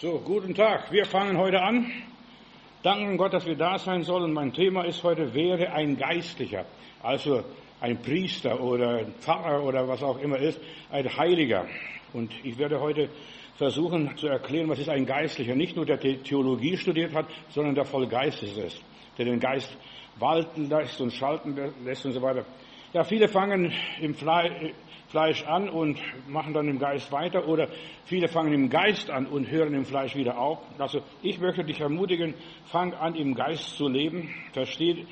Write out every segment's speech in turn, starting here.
So, guten Tag. Wir fangen heute an. Danken Gott, dass wir da sein sollen. Mein Thema ist heute, wäre ein Geistlicher, also ein Priester oder ein Pfarrer oder was auch immer ist, ein Heiliger. Und ich werde heute versuchen zu erklären, was ist ein Geistlicher. Nicht nur der Theologie studiert hat, sondern der voll Geistes ist, der den Geist walten lässt und schalten lässt und so weiter. Ja, viele fangen im Fleisch Fleisch an und machen dann im Geist weiter oder viele fangen im Geist an und hören im Fleisch wieder auf. Also ich möchte dich ermutigen, fang an im Geist zu leben, verstehe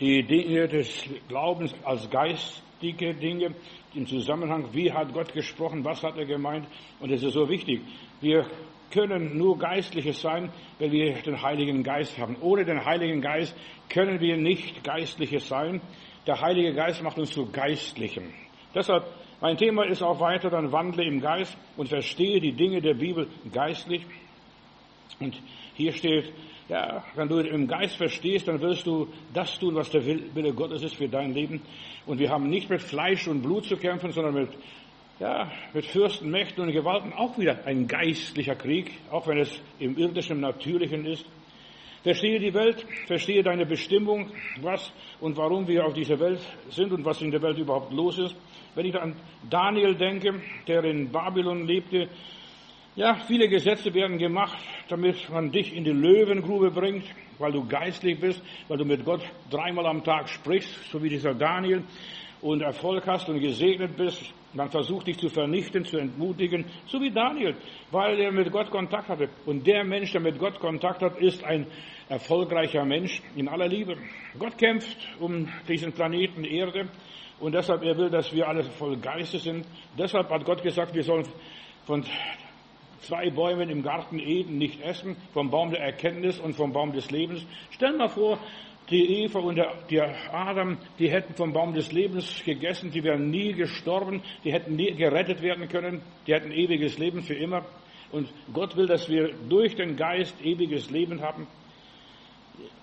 die Dinge des Glaubens als geistige Dinge im Zusammenhang, wie hat Gott gesprochen, was hat er gemeint und es ist so wichtig. Wir können nur Geistliches sein, wenn wir den Heiligen Geist haben. Ohne den Heiligen Geist können wir nicht Geistliches sein. Der Heilige Geist macht uns zu Geistlichen. Deshalb mein Thema ist auch weiter, dann wandle im Geist und verstehe die Dinge der Bibel geistlich. Und hier steht, ja, wenn du im Geist verstehst, dann wirst du das tun, was der Wille Gottes ist für dein Leben. Und wir haben nicht mit Fleisch und Blut zu kämpfen, sondern mit, ja, mit Fürsten, Mächten und Gewalten. Auch wieder ein geistlicher Krieg, auch wenn es im irdischen, natürlichen ist. Verstehe die Welt, verstehe deine Bestimmung, was und warum wir auf dieser Welt sind und was in der Welt überhaupt los ist. Wenn ich an Daniel denke, der in Babylon lebte, ja, viele Gesetze werden gemacht, damit man dich in die Löwengrube bringt, weil du geistlich bist, weil du mit Gott dreimal am Tag sprichst, so wie dieser Daniel, und Erfolg hast und gesegnet bist. Man versucht dich zu vernichten, zu entmutigen, so wie Daniel, weil er mit Gott Kontakt hatte. Und der Mensch, der mit Gott Kontakt hat, ist ein erfolgreicher Mensch in aller Liebe. Gott kämpft um diesen Planeten Erde und deshalb, er will, dass wir alle voll Geistes sind. Deshalb hat Gott gesagt, wir sollen von zwei Bäumen im Garten Eden nicht essen, vom Baum der Erkenntnis und vom Baum des Lebens. Stell mal vor, die Eva und der, Adam, die hätten vom Baum des Lebens gegessen, die wären nie gestorben, die hätten nie gerettet werden können, die hätten ewiges Leben für immer. Und Gott will, dass wir durch den Geist ewiges Leben haben.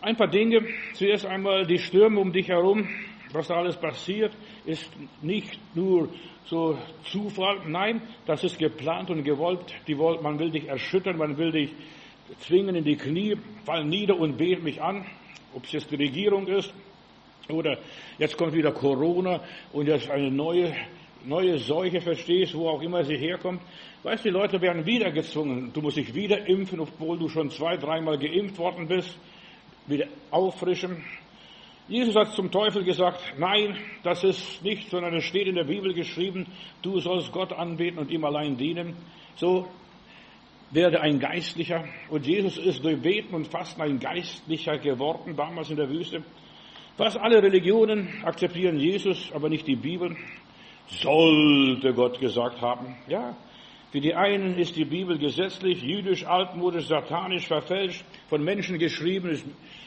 Ein paar Dinge. Zuerst einmal die Stürme um dich herum was da alles passiert, ist nicht nur so Zufall. Nein, das ist geplant und gewollt. Die wollt, man will dich erschüttern, man will dich zwingen in die Knie, fall nieder und bet mich an. Ob es jetzt die Regierung ist oder jetzt kommt wieder Corona und jetzt eine neue, neue Seuche, verstehst, wo auch immer sie herkommt. Weißt du, die Leute werden wieder gezwungen. Du musst dich wieder impfen, obwohl du schon zwei, dreimal geimpft worden bist. Wieder auffrischen. Jesus hat zum Teufel gesagt, nein, das ist nicht, sondern es steht in der Bibel geschrieben, du sollst Gott anbeten und ihm allein dienen. So werde ein Geistlicher. Und Jesus ist durch Beten und Fasten ein Geistlicher geworden, damals in der Wüste. Fast alle Religionen akzeptieren Jesus, aber nicht die Bibel. Sollte Gott gesagt haben. Ja, für die einen ist die Bibel gesetzlich, jüdisch, altmodisch, satanisch, verfälscht, von Menschen geschrieben.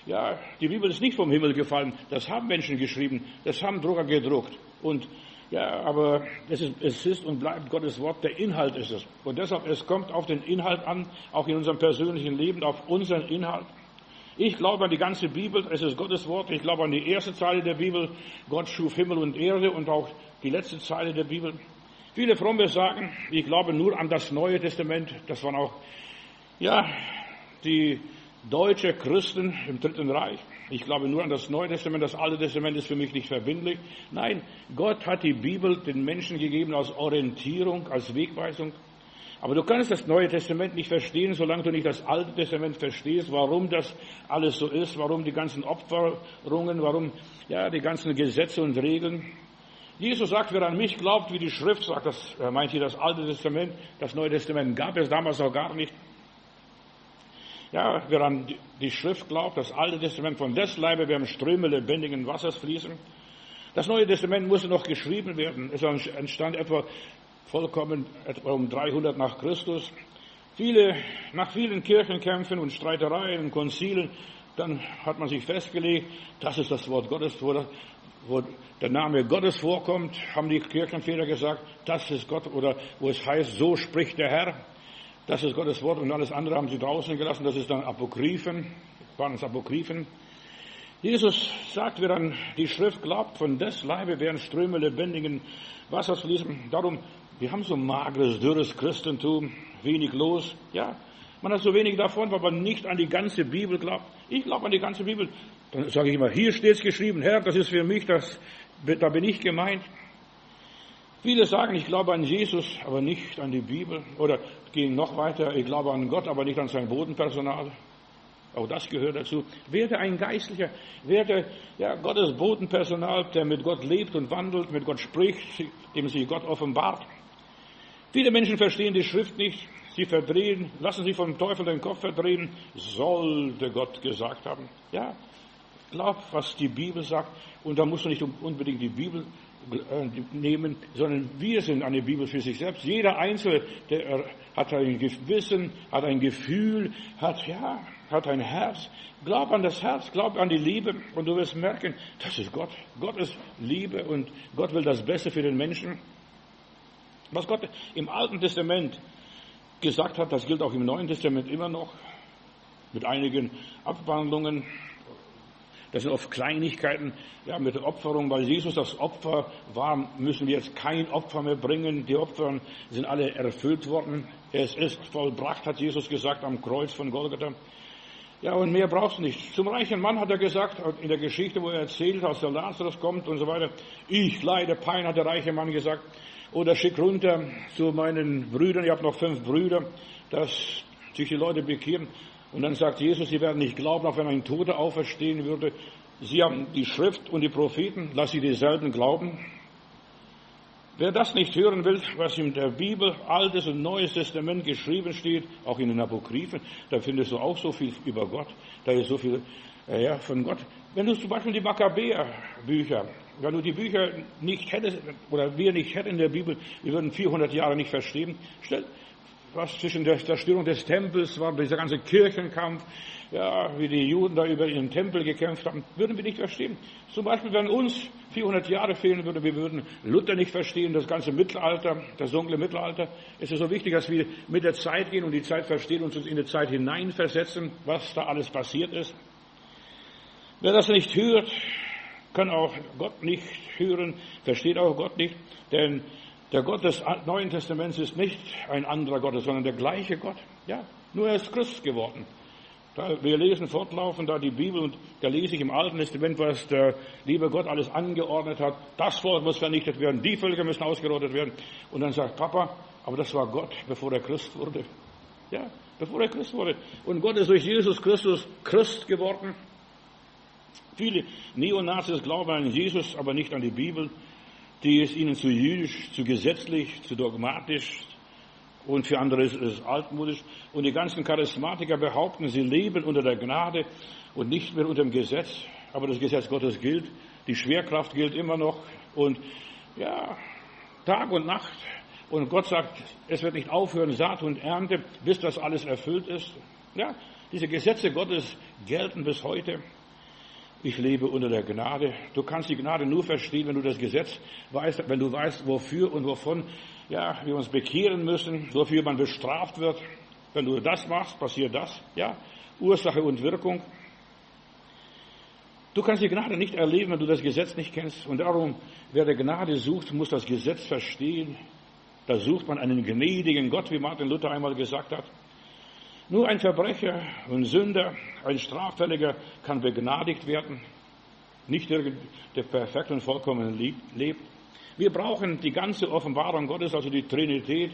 Ja, die Bibel ist nicht vom Himmel gefallen. Das haben Menschen geschrieben. Das haben Drucker gedruckt. Und ja, aber es ist, es ist und bleibt Gottes Wort. Der Inhalt ist es. Und deshalb, es kommt auf den Inhalt an, auch in unserem persönlichen Leben, auf unseren Inhalt. Ich glaube an die ganze Bibel, es ist Gottes Wort. Ich glaube an die erste Zeile der Bibel. Gott schuf Himmel und Erde und auch die letzte Zeile der Bibel. Viele Fromme sagen, ich glaube nur an das Neue Testament. Das waren auch, ja, die deutsche Christen im Dritten Reich. Ich glaube nur an das Neue Testament. Das Alte Testament ist für mich nicht verbindlich. Nein, Gott hat die Bibel den Menschen gegeben als Orientierung, als Wegweisung. Aber du kannst das Neue Testament nicht verstehen, solange du nicht das Alte Testament verstehst, warum das alles so ist, warum die ganzen Opferungen, warum ja die ganzen Gesetze und Regeln. Jesus sagt, wer an mich glaubt, wie die Schrift sagt, das er meint hier das Alte Testament, das Neue Testament gab es damals auch gar nicht. Ja, wer an die Schrift glaubt, das Alte Testament von des Leibe werden Ströme lebendigen Wassers fließen. Das Neue Testament musste noch geschrieben werden. Es entstand etwa vollkommen etwa um 300 nach Christus. Viele, nach vielen Kirchenkämpfen und Streitereien und Konzilen, dann hat man sich festgelegt, das ist das Wort Gottes, wo der Name Gottes vorkommt, haben die Kirchenväter gesagt, das ist Gott, oder wo es heißt, so spricht der Herr, das ist Gottes Wort und alles andere haben sie draußen gelassen, das ist dann Apokryphen, waren es Apokryphen. Jesus sagt, wer an die Schrift glaubt, von des Leibe werden Ströme lebendigen Wassers fließen. Darum, wir haben so mageres, dürres Christentum, wenig los. Ja, man hat so wenig davon, weil man nicht an die ganze Bibel glaubt. Ich glaube an die ganze Bibel. Dann sage ich immer, hier steht es geschrieben, Herr, das ist für mich, das, da bin ich gemeint. Viele sagen, ich glaube an Jesus, aber nicht an die Bibel. Oder gehen noch weiter, ich glaube an Gott, aber nicht an sein Bodenpersonal. Auch das gehört dazu. Werde ein Geistlicher, werde ja, Gottes Bodenpersonal, der mit Gott lebt und wandelt, mit Gott spricht, dem sich Gott offenbart. Viele Menschen verstehen die Schrift nicht. Sie verdrehen, lassen sich vom Teufel den Kopf verdrehen, sollte Gott gesagt haben. Ja, glaub, was die Bibel sagt. Und da musst du nicht unbedingt die Bibel nehmen, sondern wir sind eine Bibel für sich selbst. Jeder Einzelne, der hat ein Gewissen, hat ein Gefühl, hat, ja, hat ein Herz. Glaub an das Herz, glaub an die Liebe und du wirst merken, das ist Gott. Gott ist Liebe und Gott will das Beste für den Menschen. Was Gott im Alten Testament gesagt hat, das gilt auch im Neuen Testament immer noch, mit einigen Abwandlungen. Das sind oft Kleinigkeiten, ja, mit der Opferung, weil Jesus das Opfer war, müssen wir jetzt kein Opfer mehr bringen. Die Opfer sind alle erfüllt worden. Es ist vollbracht, hat Jesus gesagt am Kreuz von Golgatha. Ja, und mehr brauchst du nicht. Zum reichen Mann hat er gesagt, in der Geschichte, wo er erzählt, als der Lazarus kommt und so weiter, ich leide Pein, hat der reiche Mann gesagt, oder schick runter zu meinen Brüdern, ich habe noch fünf Brüder, dass sich die Leute bekehren. Und dann sagt Jesus, sie werden nicht glauben, auch wenn ein Toter auferstehen würde. Sie haben die Schrift und die Propheten, lass sie dieselben glauben. Wer das nicht hören will, was in der Bibel, Altes und Neues Testament geschrieben steht, auch in den Apokryphen, da findest du auch so viel über Gott. Da ist so viel äh, ja, von Gott. Wenn du zum Beispiel die Makkabäer-Bücher, wenn du die Bücher nicht hättest, oder wir nicht hätten in der Bibel, wir würden 400 Jahre nicht verstehen. Stell, was zwischen der Zerstörung des Tempels war, dieser ganze Kirchenkampf, ja, wie die Juden da über ihren Tempel gekämpft haben, würden wir nicht verstehen. Zum Beispiel, wenn uns 400 Jahre fehlen würde, wir würden Luther nicht verstehen, das ganze Mittelalter, das dunkle Mittelalter. Es ist so wichtig, dass wir mit der Zeit gehen und die Zeit verstehen und uns in die Zeit hineinversetzen, was da alles passiert ist. Wer das nicht hört, kann auch Gott nicht hören, versteht auch Gott nicht, denn der Gott des Neuen Testaments ist nicht ein anderer Gott, sondern der gleiche Gott. Ja, nur er ist Christ geworden. Wir lesen fortlaufend da die Bibel und da lese ich im Alten Testament, was der liebe Gott alles angeordnet hat. Das Volk muss vernichtet werden, die Völker müssen ausgerottet werden. Und dann sagt Papa, aber das war Gott, bevor er Christ wurde. Ja, bevor er Christ wurde. Und Gott ist durch Jesus Christus Christ geworden. Viele Neonazis glauben an Jesus, aber nicht an die Bibel die ist ihnen zu jüdisch, zu gesetzlich, zu dogmatisch und für andere ist es altmodisch. Und die ganzen Charismatiker behaupten, sie leben unter der Gnade und nicht mehr unter dem Gesetz. Aber das Gesetz Gottes gilt, die Schwerkraft gilt immer noch und ja, Tag und Nacht. Und Gott sagt, es wird nicht aufhören, Saat und Ernte, bis das alles erfüllt ist. Ja, diese Gesetze Gottes gelten bis heute ich lebe unter der Gnade. Du kannst die Gnade nur verstehen, wenn du das Gesetz weißt, wenn du weißt, wofür und wovon ja, wir uns bekehren müssen, wofür man bestraft wird. Wenn du das machst, passiert das. Ja, Ursache und Wirkung. Du kannst die Gnade nicht erleben, wenn du das Gesetz nicht kennst. Und darum, wer der Gnade sucht, muss das Gesetz verstehen. Da sucht man einen gnädigen Gott, wie Martin Luther einmal gesagt hat. Nur ein Verbrecher, ein Sünder, ein Straffälliger kann begnadigt werden. Nicht der, der perfekt und vollkommen lebt. Wir brauchen die ganze Offenbarung Gottes, also die Trinität,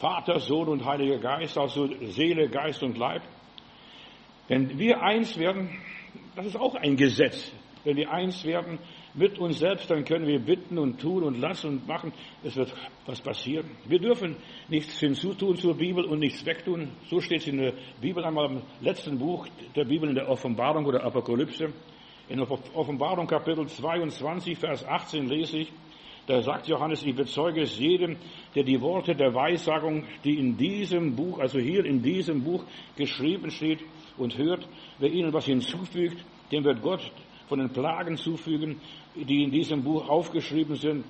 Vater, Sohn und Heiliger Geist, also Seele, Geist und Leib. Wenn wir eins werden, das ist auch ein Gesetz. Wenn wir eins werden, mit uns selbst, dann können wir bitten und tun und lassen und machen. Es wird was passieren. Wir dürfen nichts hinzutun zur Bibel und nichts wegtun. So steht es in der Bibel einmal im letzten Buch der Bibel in der Offenbarung oder Apokalypse. In Offenbarung Kapitel 22, Vers 18 lese ich, da sagt Johannes, ich bezeuge es jedem, der die Worte der Weissagung, die in diesem Buch, also hier in diesem Buch geschrieben steht und hört, wer ihnen was hinzufügt, dem wird Gott von den Plagen zufügen, die in diesem Buch aufgeschrieben sind.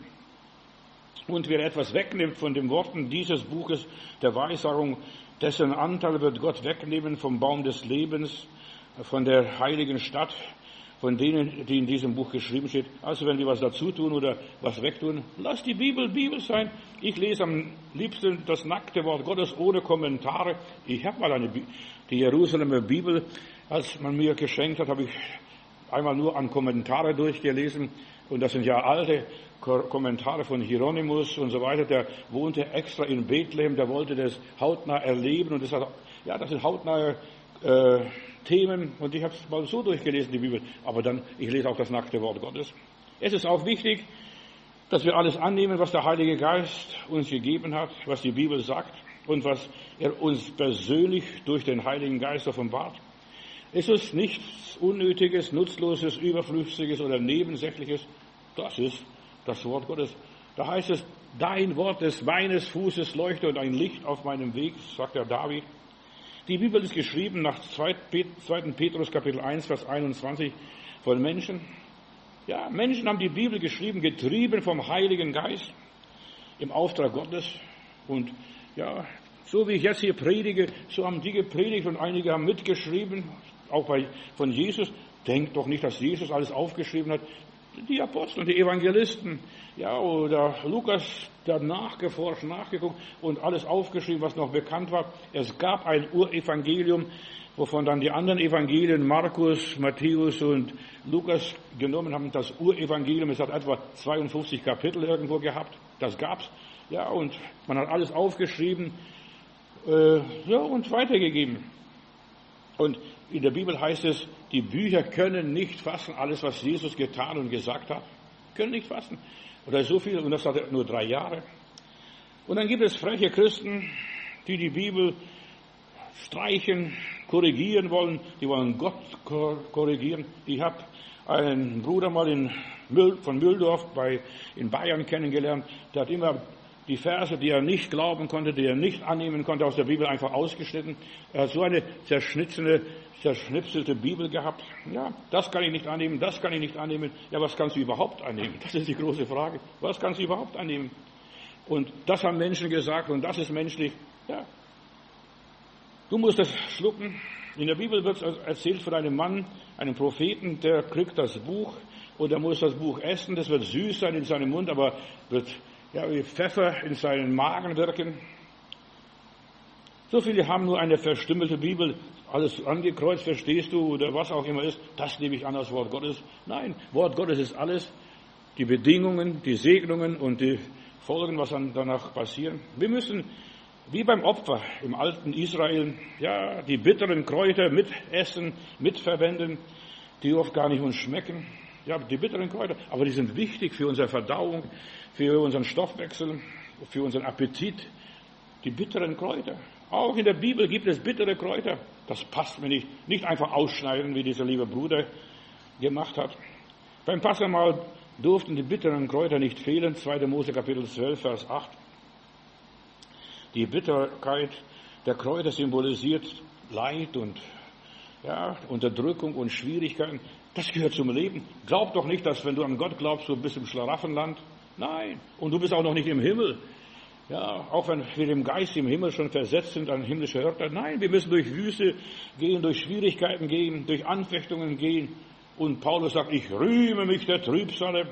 Und wer etwas wegnimmt von den Worten dieses Buches der Weissagung, dessen Anteil wird Gott wegnehmen vom Baum des Lebens, von der heiligen Stadt von denen, die in diesem Buch geschrieben steht. Also wenn die was dazu tun oder was wegtun, lass die Bibel Bibel sein. Ich lese am liebsten das nackte Wort Gottes ohne Kommentare. Ich habe mal eine, die Jerusalemer Bibel, als man mir geschenkt hat, habe ich einmal nur an Kommentare durchgelesen. Und das sind ja alte Kommentare von Hieronymus und so weiter. Der wohnte extra in Bethlehem, der wollte das hautnah erleben und das hat, ja, das sind hautnahe äh, Themen und ich habe es mal so durchgelesen, die Bibel. Aber dann, ich lese auch das nackte Wort Gottes. Es ist auch wichtig, dass wir alles annehmen, was der Heilige Geist uns gegeben hat, was die Bibel sagt und was er uns persönlich durch den Heiligen Geist offenbart. Es ist nichts Unnötiges, Nutzloses, Überflüssiges oder Nebensächliches. Das ist das Wort Gottes. Da heißt es, dein Wort ist meines Fußes Leuchte und ein Licht auf meinem Weg, sagt der David. Die Bibel ist geschrieben nach 2. Petrus Kapitel 1, Vers 21 von Menschen. Ja, Menschen haben die Bibel geschrieben, getrieben vom Heiligen Geist im Auftrag Gottes. Und ja, so wie ich jetzt hier predige, so haben die gepredigt und einige haben mitgeschrieben, auch bei, von Jesus. Denkt doch nicht, dass Jesus alles aufgeschrieben hat die Apostel, die Evangelisten, ja, oder Lukas, der nachgeforscht, nachgeguckt und alles aufgeschrieben, was noch bekannt war. Es gab ein Urevangelium, wovon dann die anderen Evangelien, Markus, Matthäus und Lukas genommen haben. Das Urevangelium, es hat etwa 52 Kapitel irgendwo gehabt. Das gab's. Ja, und man hat alles aufgeschrieben, äh, ja, und weitergegeben. Und in der Bibel heißt es, die Bücher können nicht fassen, alles, was Jesus getan und gesagt hat, können nicht fassen. Oder so viel, und das hat er nur drei Jahre. Und dann gibt es freche Christen, die die Bibel streichen, korrigieren wollen, die wollen Gott korrigieren. Ich habe einen Bruder mal in von Mülldorf bei, in Bayern kennengelernt, der hat immer die Verse, die er nicht glauben konnte, die er nicht annehmen konnte, aus der Bibel einfach ausgeschnitten. Er hat so eine zerschnittene, zerschnipselte Bibel gehabt. Ja, das kann ich nicht annehmen, das kann ich nicht annehmen. Ja, was kannst du überhaupt annehmen? Das ist die große Frage. Was kannst du überhaupt annehmen? Und das haben Menschen gesagt und das ist menschlich. Ja. Du musst es schlucken. In der Bibel wird erzählt von einem Mann, einem Propheten, der kriegt das Buch und er muss das Buch essen. Das wird süß sein in seinem Mund, aber wird ja, wie Pfeffer in seinen Magen wirken. So viele haben nur eine verstümmelte Bibel, alles angekreuzt, verstehst du, oder was auch immer ist. Das nehme ich an als Wort Gottes. Nein, Wort Gottes ist alles. Die Bedingungen, die Segnungen und die Folgen, was dann danach passieren. Wir müssen, wie beim Opfer im alten Israel, ja, die bitteren Kräuter mitessen, mitverwenden, die oft gar nicht uns schmecken. Ja, die bitteren Kräuter, aber die sind wichtig für unsere Verdauung, für unseren Stoffwechsel, für unseren Appetit. Die bitteren Kräuter. Auch in der Bibel gibt es bittere Kräuter. Das passt mir nicht. Nicht einfach ausschneiden, wie dieser liebe Bruder gemacht hat. Beim Passamal durften die bitteren Kräuter nicht fehlen. 2. Mose Kapitel 12, Vers 8. Die Bitterkeit der Kräuter symbolisiert Leid und ja, Unterdrückung und Schwierigkeiten. Das gehört zum Leben. Glaub doch nicht, dass wenn du an Gott glaubst, du bist im Schlaraffenland. Nein. Und du bist auch noch nicht im Himmel. Ja, auch wenn wir im Geist im Himmel schon versetzt sind an himmlische Hörter. Nein, wir müssen durch Wüste gehen, durch Schwierigkeiten gehen, durch Anfechtungen gehen. Und Paulus sagt, ich rühme mich der Trübsale.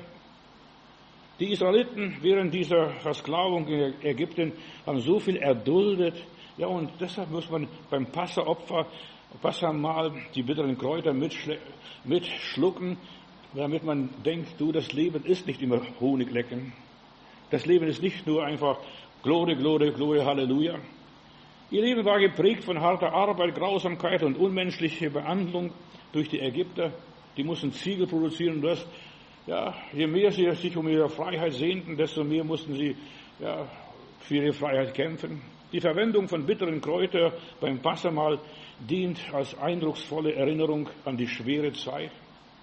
Die Israeliten während dieser Versklavung in Ägypten haben so viel erduldet. Ja, und deshalb muss man beim Passeropfer Passamal die bitteren Kräuter mitschlucken, damit man denkt, du, das Leben ist nicht immer Honiglecken. Das Leben ist nicht nur einfach Glory, Glory, Glory, Halleluja. Ihr Leben war geprägt von harter Arbeit, Grausamkeit und unmenschliche Behandlung durch die Ägypter. Die mussten Ziegel produzieren und das, ja, je mehr sie sich um ihre Freiheit sehnten, desto mehr mussten sie, ja, für ihre Freiheit kämpfen. Die Verwendung von bitteren Kräutern beim Passamal dient als eindrucksvolle Erinnerung an die schwere Zeit,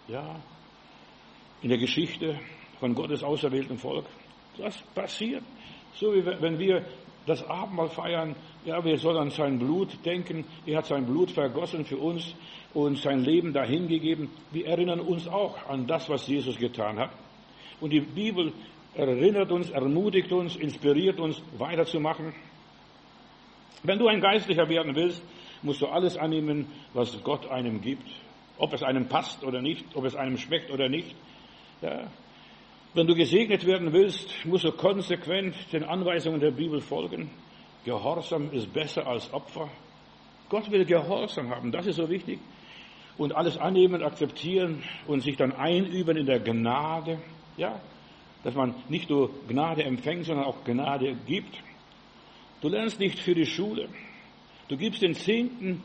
ja, in der Geschichte von Gottes auserwählten Volk. Das passiert. So wie wenn wir das Abendmahl feiern, ja, wir sollen an sein Blut denken. Er hat sein Blut vergossen für uns und sein Leben dahingegeben. Wir erinnern uns auch an das, was Jesus getan hat. Und die Bibel erinnert uns, ermutigt uns, inspiriert uns, weiterzumachen. Wenn du ein Geistlicher werden willst, musst du alles annehmen, was Gott einem gibt. ob es einem passt oder nicht, ob es einem schmeckt oder nicht. Ja. Wenn du gesegnet werden willst, musst du konsequent den Anweisungen der Bibel folgen. Gehorsam ist besser als Opfer. Gott will Gehorsam haben, das ist so wichtig. Und alles annehmen, akzeptieren und sich dann einüben in der Gnade. Ja, dass man nicht nur Gnade empfängt, sondern auch Gnade gibt. Du lernst nicht für die Schule. Du gibst den Zehnten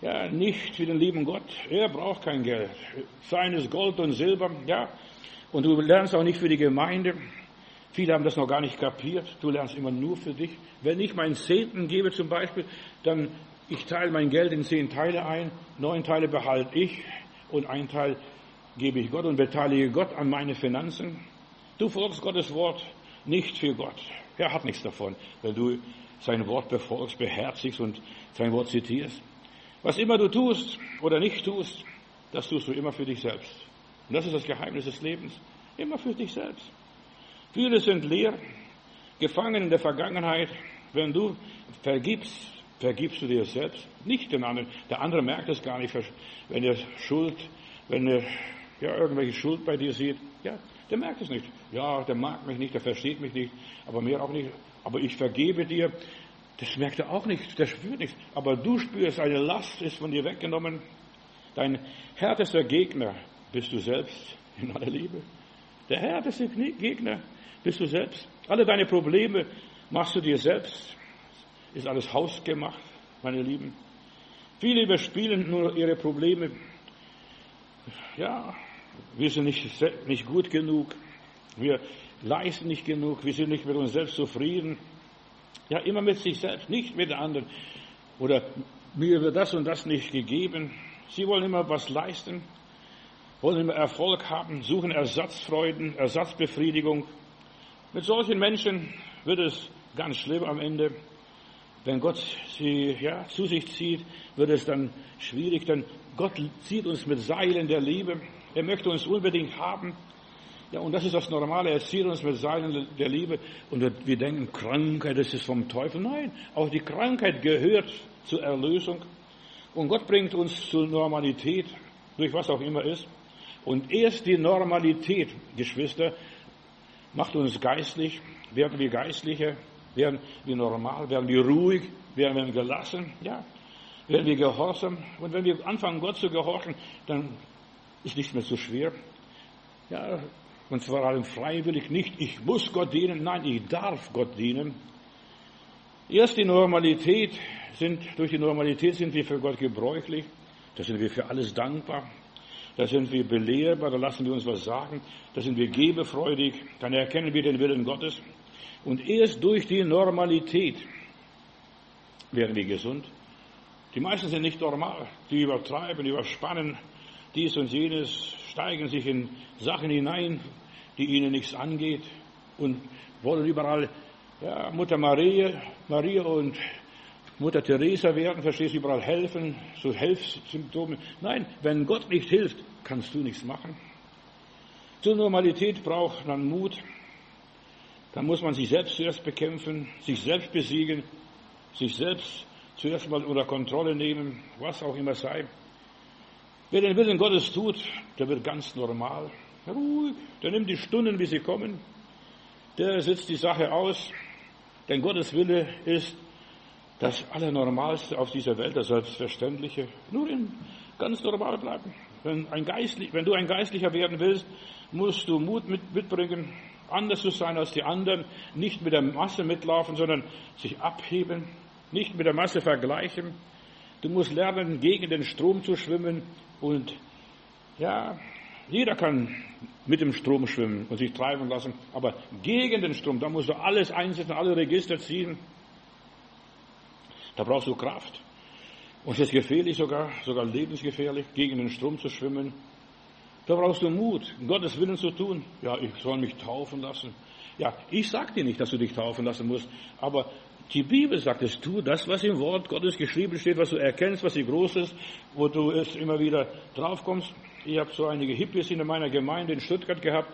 ja, nicht für den lieben Gott. Er braucht kein Geld. Seines Gold und Silber, ja. Und du lernst auch nicht für die Gemeinde. Viele haben das noch gar nicht kapiert. Du lernst immer nur für dich. Wenn ich meinen Zehnten gebe zum Beispiel, dann ich teile mein Geld in zehn Teile ein. Neun Teile behalte ich und ein Teil gebe ich Gott und beteilige Gott an meine Finanzen. Du folgst Gottes Wort nicht für Gott. Er hat nichts davon, weil du sein Wort befolgst, beherzigst und sein Wort zitierst. Was immer du tust oder nicht tust, das tust du immer für dich selbst. Und das ist das Geheimnis des Lebens. Immer für dich selbst. Viele sind leer, gefangen in der Vergangenheit. Wenn du vergibst, vergibst du dir selbst, nicht den anderen. Der andere merkt es gar nicht, wenn er Schuld, wenn er ja, irgendwelche Schuld bei dir sieht. Ja, der merkt es nicht. Ja, der mag mich nicht, der versteht mich nicht, aber mir auch nicht. Aber ich vergebe dir. Das merkt er auch nicht, der spürt nichts. Aber du spürst, eine Last ist von dir weggenommen. Dein härtester Gegner bist du selbst in aller Liebe. Der härteste Gegner bist du selbst. Alle deine Probleme machst du dir selbst. Ist alles hausgemacht, meine Lieben. Viele überspielen nur ihre Probleme. Ja, wir sind nicht, nicht gut genug. Wir leisten nicht genug. Wir sind nicht mit uns selbst zufrieden. Ja, immer mit sich selbst, nicht mit anderen. Oder mir wird das und das nicht gegeben. Sie wollen immer was leisten, wollen immer Erfolg haben, suchen Ersatzfreuden, Ersatzbefriedigung. Mit solchen Menschen wird es ganz schlimm am Ende. Wenn Gott sie ja, zu sich zieht, wird es dann schwierig, denn Gott zieht uns mit Seilen der Liebe. Er möchte uns unbedingt haben. Ja, und das ist das Normale. Er zieht uns mit Seilen der Liebe. Und wir denken, Krankheit, das ist vom Teufel. Nein, auch die Krankheit gehört zur Erlösung. Und Gott bringt uns zur Normalität, durch was auch immer ist. Und erst die Normalität, Geschwister, macht uns geistlich, werden wir geistlicher, werden wir normal, werden wir ruhig, werden wir gelassen, ja, werden wir gehorsam. Und wenn wir anfangen, Gott zu gehorchen, dann ist nicht mehr so schwer. Ja, und zwar allem freiwillig nicht, ich muss Gott dienen, nein, ich darf Gott dienen. Erst die Normalität sind, durch die Normalität sind wir für Gott gebräuchlich, da sind wir für alles dankbar, da sind wir belehrbar, da lassen wir uns was sagen, da sind wir gebefreudig, dann erkennen wir den Willen Gottes. Und erst durch die Normalität werden wir gesund. Die meisten sind nicht normal, die übertreiben, überspannen, dies und jenes, steigen sich in Sachen hinein, die ihnen nichts angeht und wollen überall ja, Mutter Maria, Maria und Mutter Teresa werden, verstehst du, überall helfen, so Helfsymptome. Nein, wenn Gott nicht hilft, kannst du nichts machen. Zur Normalität braucht man Mut. Dann muss man sich selbst zuerst bekämpfen, sich selbst besiegen, sich selbst zuerst mal unter Kontrolle nehmen, was auch immer sei. Wer den Willen Gottes tut, der wird ganz normal, ruhig, der nimmt die Stunden, wie sie kommen, der sitzt die Sache aus, denn Gottes Wille ist das Allernormalste auf dieser Welt, das Selbstverständliche. Nur in ganz normal bleiben. Wenn, ein Geistlich, wenn du ein Geistlicher werden willst, musst du Mut mit, mitbringen, anders zu sein als die anderen, nicht mit der Masse mitlaufen, sondern sich abheben, nicht mit der Masse vergleichen. Du musst lernen, gegen den Strom zu schwimmen und ja, jeder kann mit dem Strom schwimmen und sich treiben lassen, aber gegen den Strom, da musst du alles einsetzen, alle Register ziehen. Da brauchst du Kraft. Und es ist gefährlich sogar, sogar lebensgefährlich, gegen den Strom zu schwimmen. Da brauchst du Mut, Gottes Willen zu tun. Ja, ich soll mich taufen lassen. Ja, ich sag dir nicht, dass du dich taufen lassen musst, aber die Bibel sagt es, tu das, was im Wort Gottes geschrieben steht, was du erkennst, was sie groß ist, wo du es immer wieder draufkommst. Ich habe so einige Hippies in meiner Gemeinde in Stuttgart gehabt.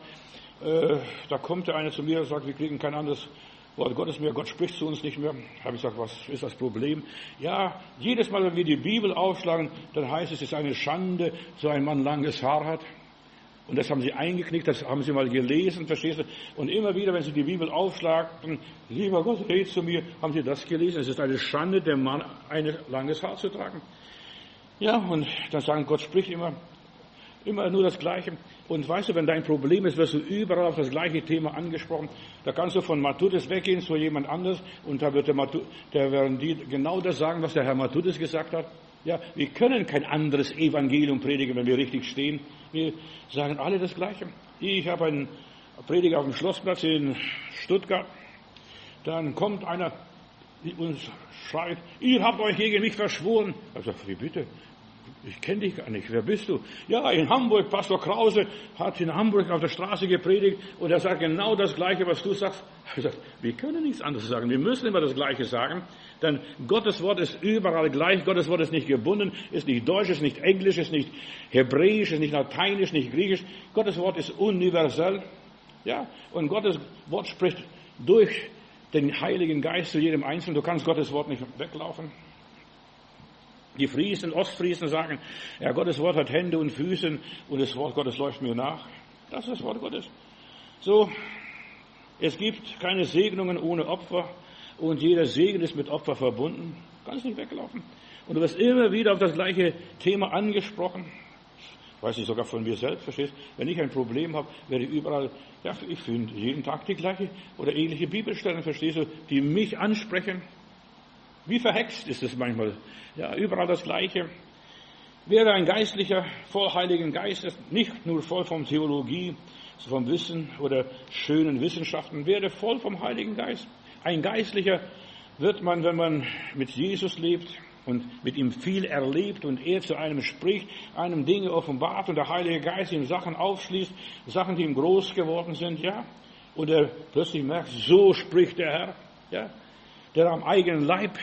Äh, da kommt der eine zu mir und sagt, wir kriegen kein anderes Wort Gottes mehr, Gott spricht zu uns nicht mehr. Habe ich gesagt, was ist das Problem? Ja, jedes Mal, wenn wir die Bibel aufschlagen, dann heißt es, es ist eine Schande, so ein Mann langes Haar hat. Und das haben sie eingeknickt, das haben sie mal gelesen, verstehst du? Und immer wieder, wenn sie die Bibel aufschlagen, lieber Gott, red zu mir, haben sie das gelesen. Es ist eine Schande, dem Mann ein langes Haar zu tragen. Ja, und dann sagen, Gott spricht immer, immer nur das Gleiche. Und weißt du, wenn dein Problem ist, wirst du überall auf das gleiche Thema angesprochen. Da kannst du von Matthäus weggehen zu jemand anders und da wird der, Matthäus, der werden die genau das sagen, was der Herr Matthäus gesagt hat. Ja, wir können kein anderes Evangelium predigen, wenn wir richtig stehen. Wir sagen alle das Gleiche. Ich habe einen Prediger auf dem Schlossplatz in Stuttgart. Dann kommt einer und schreit, ihr habt euch gegen mich verschworen. Ich sage, wie bitte? Ich kenne dich gar nicht. Wer bist du? Ja, in Hamburg, Pastor Krause hat in Hamburg auf der Straße gepredigt und er sagt genau das Gleiche, was du sagst. Ich sage, wir können nichts anderes sagen. Wir müssen immer das Gleiche sagen. Denn Gottes Wort ist überall gleich. Gottes Wort ist nicht gebunden, ist nicht Deutsch, ist nicht Englisch, ist nicht Hebräisch, ist nicht Lateinisch, nicht Griechisch. Gottes Wort ist universell. Ja, und Gottes Wort spricht durch den Heiligen Geist zu jedem Einzelnen. Du kannst Gottes Wort nicht weglaufen. Die Friesen, Ostfriesen sagen, ja, Gottes Wort hat Hände und Füße und das Wort Gottes läuft mir nach. Das ist das Wort Gottes. So, es gibt keine Segnungen ohne Opfer und jeder Segen ist mit Opfer verbunden. Kannst nicht weglaufen. Und du wirst immer wieder auf das gleiche Thema angesprochen. Weiß ich sogar von mir selbst, verstehst? Wenn ich ein Problem habe, werde ich überall, ja, ich finde jeden Tag die gleiche oder ähnliche Bibelstellen, verstehst du, die mich ansprechen. Wie verhext ist es manchmal. Ja, überall das Gleiche. Wäre ein Geistlicher voll Heiligen Geistes, nicht nur voll von Theologie, vom Wissen oder schönen Wissenschaften, wäre voll vom Heiligen Geist. Ein Geistlicher wird man, wenn man mit Jesus lebt und mit ihm viel erlebt und er zu einem spricht, einem Dinge offenbart und der Heilige Geist ihm Sachen aufschließt, Sachen, die ihm groß geworden sind, ja, und er plötzlich merkt, so spricht der Herr, ja, der am eigenen Leib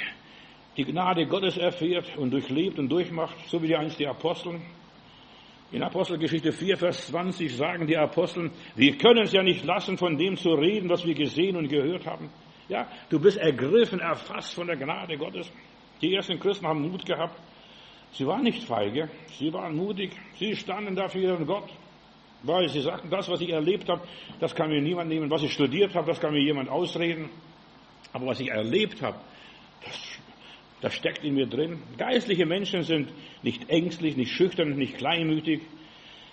die Gnade Gottes erfährt und durchlebt und durchmacht, so wie die einst die Apostel. In Apostelgeschichte 4, Vers 20 sagen die Apostel, wir können es ja nicht lassen, von dem zu reden, was wir gesehen und gehört haben. Ja, du bist ergriffen, erfasst von der Gnade Gottes. Die ersten Christen haben Mut gehabt. Sie waren nicht feige, sie waren mutig, sie standen dafür ihren Gott. Weil sie sagten, das, was ich erlebt habe, das kann mir niemand nehmen. Was ich studiert habe, das kann mir jemand ausreden. Aber was ich erlebt habe, das, das steckt in mir drin. Geistliche Menschen sind nicht ängstlich, nicht schüchtern, nicht kleinmütig.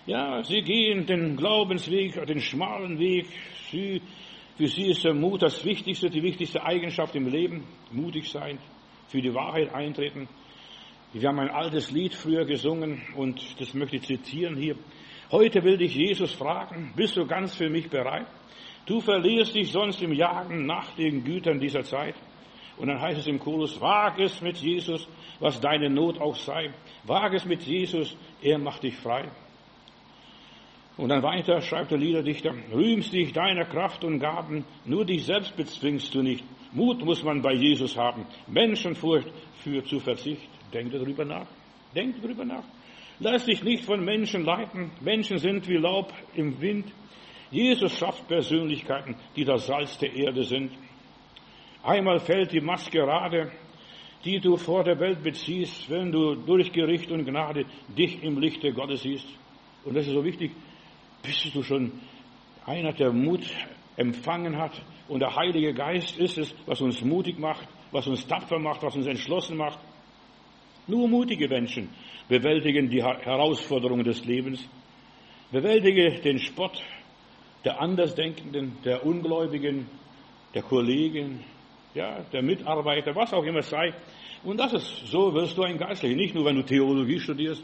Ja, sie gehen den Glaubensweg, den schmalen Weg. Sie, für sie ist der Mut das Wichtigste, die wichtigste Eigenschaft im Leben. Mutig sein, für die Wahrheit eintreten. Wir haben ein altes Lied früher gesungen und das möchte ich zitieren hier. Heute will dich Jesus fragen, bist du ganz für mich bereit? Du verlierst dich sonst im Jagen nach den Gütern dieser Zeit. Und dann heißt es im Chorus, wag es mit Jesus, was deine Not auch sei. Wag es mit Jesus, er macht dich frei. Und dann weiter schreibt der Liederdichter, rühmst dich deiner Kraft und Gaben, nur dich selbst bezwingst du nicht. Mut muss man bei Jesus haben, Menschenfurcht führt zu Verzicht. Denk darüber nach, denk darüber nach. Lass dich nicht von Menschen leiten, Menschen sind wie Laub im Wind. Jesus schafft Persönlichkeiten, die das Salz der Erde sind. Einmal fällt die Maskerade, die du vor der Welt beziehst, wenn du durch Gericht und Gnade dich im Lichte Gottes siehst. Und das ist so wichtig. Bist du schon einer, der Mut empfangen hat? Und der Heilige Geist ist es, was uns mutig macht, was uns tapfer macht, was uns entschlossen macht. Nur mutige Menschen bewältigen die Herausforderungen des Lebens. Bewältige den Spott, der Andersdenkenden, der Ungläubigen, der Kollegen, ja, der Mitarbeiter, was auch immer es sei. Und das ist, so wirst du ein Geistlicher, nicht nur wenn du Theologie studierst.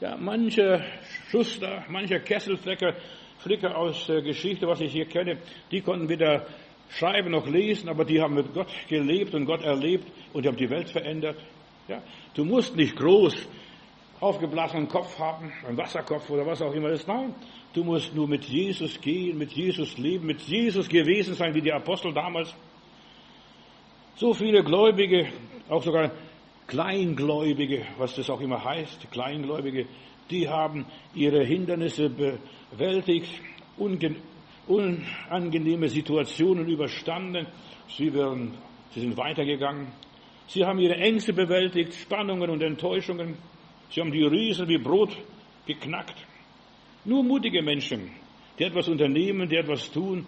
Ja, manche Schuster, mancher Kesselflecker, Flicker aus der Geschichte, was ich hier kenne, die konnten weder schreiben noch lesen, aber die haben mit Gott gelebt und Gott erlebt und die haben die Welt verändert. Ja, du musst nicht groß aufgeblasenen Kopf haben, einen Wasserkopf oder was auch immer ist. Nein, Du musst nur mit Jesus gehen, mit Jesus leben, mit Jesus gewesen sein, wie die Apostel damals. So viele Gläubige, auch sogar Kleingläubige, was das auch immer heißt, Kleingläubige, die haben ihre Hindernisse bewältigt, unangenehme Situationen überstanden. Sie, werden, sie sind weitergegangen. Sie haben ihre Ängste bewältigt, Spannungen und Enttäuschungen. Sie haben die Riesen wie Brot geknackt. Nur mutige Menschen, die etwas unternehmen, die etwas tun,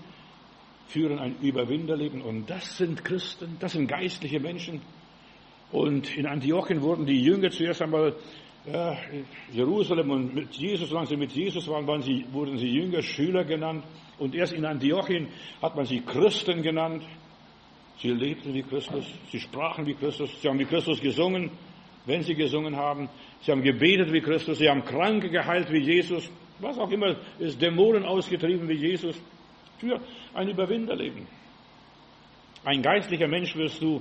führen ein Überwinderleben. Und das sind Christen, das sind geistliche Menschen. Und in Antiochien wurden die Jünger zuerst einmal ja, Jerusalem und mit Jesus, solange sie mit Jesus waren, waren sie, wurden sie Jünger, Schüler genannt. Und erst in Antiochien hat man sie Christen genannt. Sie lebten wie Christus, sie sprachen wie Christus, sie haben wie Christus gesungen, wenn sie gesungen haben. Sie haben gebetet wie Christus, sie haben Kranke geheilt wie Jesus, was auch immer ist, Dämonen ausgetrieben wie Jesus. Für ein Überwinderleben. Ein geistlicher Mensch wirst du,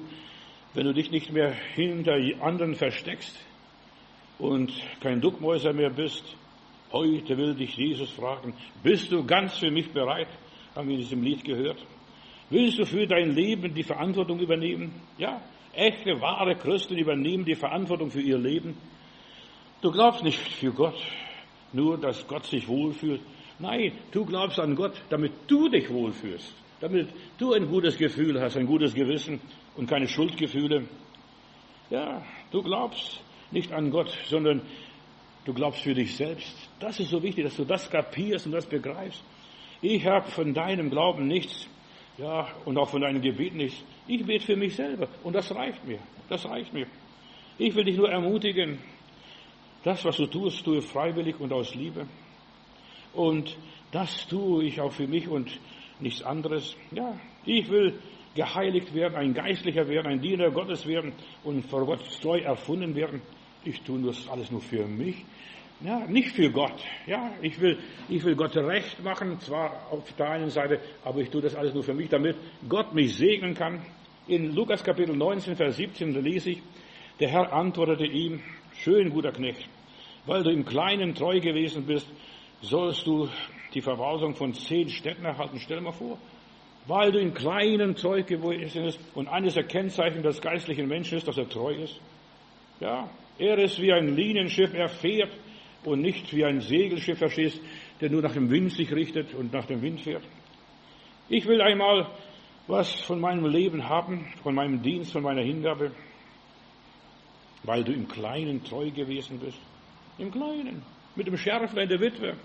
wenn du dich nicht mehr hinter anderen versteckst und kein Duckmäuser mehr bist. Heute will dich Jesus fragen, bist du ganz für mich bereit? Haben wir in diesem Lied gehört. Willst du für dein Leben die Verantwortung übernehmen? Ja, echte, wahre Christen übernehmen die Verantwortung für ihr Leben. Du glaubst nicht für Gott, nur dass Gott sich wohlfühlt. Nein, du glaubst an Gott, damit du dich wohlfühlst, damit du ein gutes Gefühl hast, ein gutes Gewissen und keine Schuldgefühle. Ja, du glaubst nicht an Gott, sondern du glaubst für dich selbst. Das ist so wichtig, dass du das kapierst und das begreifst. Ich habe von deinem Glauben nichts, ja, und auch von deinem Gebet nichts. Ich bete für mich selber und das reicht mir. Das reicht mir. Ich will dich nur ermutigen, das, was du tust, tue freiwillig und aus Liebe. Und das tue ich auch für mich und nichts anderes. Ja, ich will geheiligt werden, ein Geistlicher werden, ein Diener Gottes werden und vor Gott treu erfunden werden. Ich tue das alles nur für mich. Ja, nicht für Gott. Ja, ich will, ich will Gott recht machen, zwar auf der einen Seite, aber ich tue das alles nur für mich, damit Gott mich segnen kann. In Lukas Kapitel 19, Vers 17 lese ich, der Herr antwortete ihm, schön guter Knecht, weil du im Kleinen treu gewesen bist, sollst du die Verwaltung von zehn Städten erhalten. Stell dir mal vor, weil du im Kleinen treu gewesen bist und eines der Kennzeichen des geistlichen Menschen ist, dass er treu ist. Ja, er ist wie ein Linienschiff, er fährt und nicht wie ein Segelschiff, verstehst, der nur nach dem Wind sich richtet und nach dem Wind fährt. Ich will einmal was von meinem Leben haben, von meinem Dienst, von meiner Hingabe, weil du im Kleinen treu gewesen bist. Im Kleinen, mit dem Schärflein der Witwe.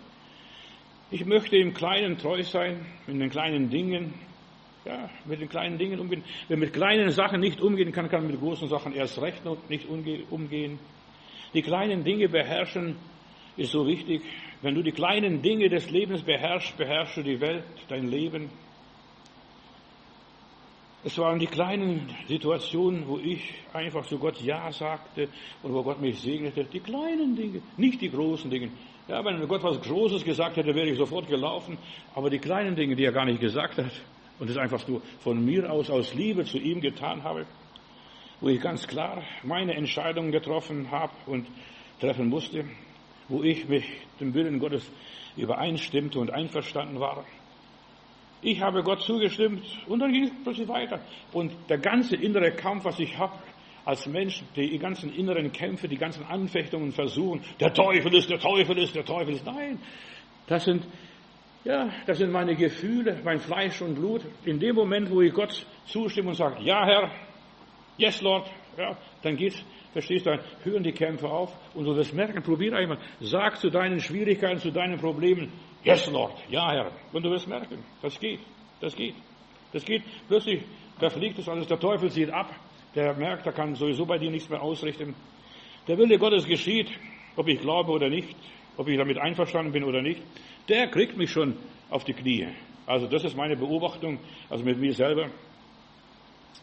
Ich möchte im Kleinen treu sein, in den kleinen Dingen, ja, mit den kleinen Dingen umgehen. Wer mit kleinen Sachen nicht umgehen kann, kann mit großen Sachen erst recht nicht umgehen. Die kleinen Dinge beherrschen ist so wichtig. Wenn du die kleinen Dinge des Lebens beherrschst, beherrschst du die Welt, dein Leben. Es waren die kleinen Situationen, wo ich einfach zu Gott Ja sagte und wo Gott mich segnete. Die kleinen Dinge, nicht die großen Dinge. Ja, wenn Gott was Großes gesagt hätte, wäre ich sofort gelaufen. Aber die kleinen Dinge, die er gar nicht gesagt hat, und es einfach nur von mir aus, aus Liebe zu ihm getan habe, wo ich ganz klar meine Entscheidungen getroffen habe und treffen musste, wo ich mit dem Willen Gottes übereinstimmte und einverstanden war. Ich habe Gott zugestimmt und dann ging es plötzlich weiter. Und der ganze innere Kampf, was ich habe als Mensch, die ganzen inneren Kämpfe, die ganzen Anfechtungen, Versuchen, der Teufel ist, der Teufel ist, der Teufel ist. Nein, das sind, ja, das sind meine Gefühle, mein Fleisch und Blut. In dem Moment, wo ich Gott zustimme und sage, ja Herr, yes Lord, ja, dann geht's Verstehst du? Hören die Kämpfe auf und du wirst merken, probier einmal. Sag zu deinen Schwierigkeiten, zu deinen Problemen, yes Lord, ja Herr. Und du wirst merken, das geht, das geht. Das geht. Plötzlich, da fliegt es alles, der Teufel sieht ab, der merkt, er kann sowieso bei dir nichts mehr ausrichten. Der Wille Gottes geschieht, ob ich glaube oder nicht, ob ich damit einverstanden bin oder nicht. Der kriegt mich schon auf die Knie. Also das ist meine Beobachtung, also mit mir selber.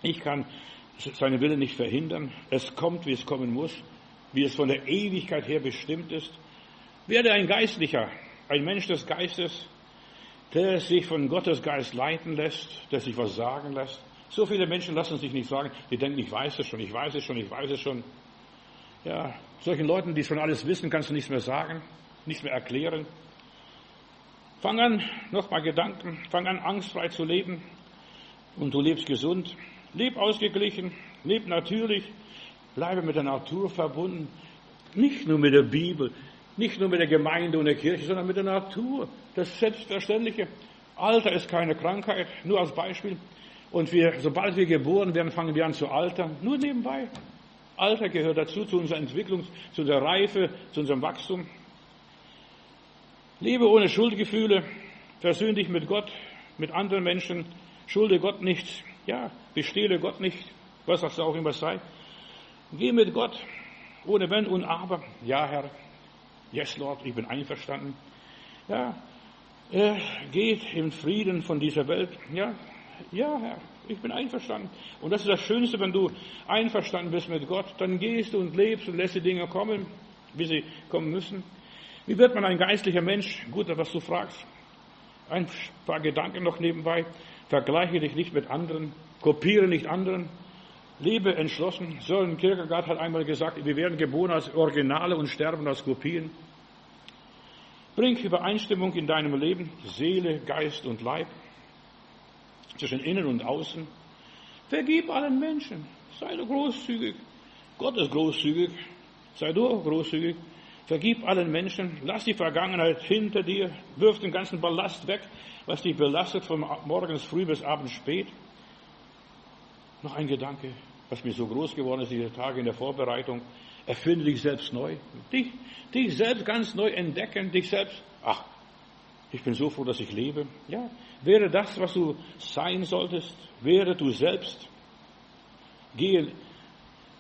Ich kann seinen Willen nicht verhindern. Es kommt, wie es kommen muss, wie es von der Ewigkeit her bestimmt ist. Werde ein Geistlicher, ein Mensch des Geistes, der sich von Gottes Geist leiten lässt, der sich was sagen lässt. So viele Menschen lassen sich nicht sagen, die denken, ich weiß es schon, ich weiß es schon, ich weiß es schon. Ja, solchen Leuten, die schon alles wissen, kannst du nichts mehr sagen, nichts mehr erklären. Fang an, nochmal Gedanken, fang an, angstfrei zu leben und du lebst gesund. Leb ausgeglichen, leb natürlich, bleibe mit der Natur verbunden. Nicht nur mit der Bibel, nicht nur mit der Gemeinde und der Kirche, sondern mit der Natur. Das Selbstverständliche. Alter ist keine Krankheit, nur als Beispiel. Und wir, sobald wir geboren werden, fangen wir an zu altern. Nur nebenbei. Alter gehört dazu, zu unserer Entwicklung, zu unserer Reife, zu unserem Wachstum. Lebe ohne Schuldgefühle, versöhn dich mit Gott, mit anderen Menschen, schulde Gott nichts, ja, bestehle Gott nicht, was das auch immer sei. Geh mit Gott, ohne Wenn und Aber. Ja, Herr, yes, Lord, ich bin einverstanden. Ja, er geht im Frieden von dieser Welt. Ja, ja, Herr, ich bin einverstanden. Und das ist das Schönste, wenn du einverstanden bist mit Gott, dann gehst du und lebst und lässt die Dinge kommen, wie sie kommen müssen. Wie wird man ein geistlicher Mensch? Gut, was du fragst. Ein paar Gedanken noch nebenbei. Vergleiche dich nicht mit anderen. Kopiere nicht anderen. Lebe entschlossen. Sören Kierkegaard hat einmal gesagt, wir werden geboren als Originale und sterben als Kopien. Bring Übereinstimmung in deinem Leben, Seele, Geist und Leib, zwischen Innen und Außen. Vergib allen Menschen. Sei du großzügig. Gott ist großzügig. Sei du auch großzügig. Vergib allen Menschen, lass die Vergangenheit hinter dir, wirf den ganzen Ballast weg, was dich belastet von morgens früh bis abends spät. Noch ein Gedanke, was mir so groß geworden ist diese Tage in der Vorbereitung. Erfinde dich selbst neu. Dich, dich selbst ganz neu entdecken, dich selbst. Ach, ich bin so froh, dass ich lebe. Ja, wäre das, was du sein solltest, wäre du selbst. Gehe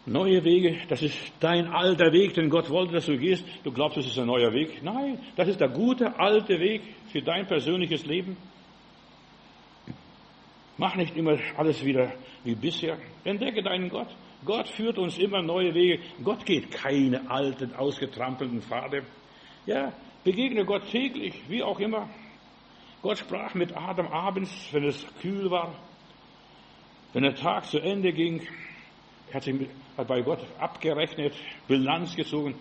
Neue Wege, das ist dein alter Weg, den Gott wollte, dass du gehst. Du glaubst, das ist ein neuer Weg. Nein, das ist der gute alte Weg für dein persönliches Leben. Mach nicht immer alles wieder wie bisher. Entdecke deinen Gott. Gott führt uns immer neue Wege. Gott geht keine alten, ausgetrampelten Pfade. Ja, begegne Gott täglich, wie auch immer. Gott sprach mit Adam abends, wenn es kühl war, wenn der Tag zu Ende ging. Er hat, sich, bei Gott abgerechnet, Bilanz gezogen.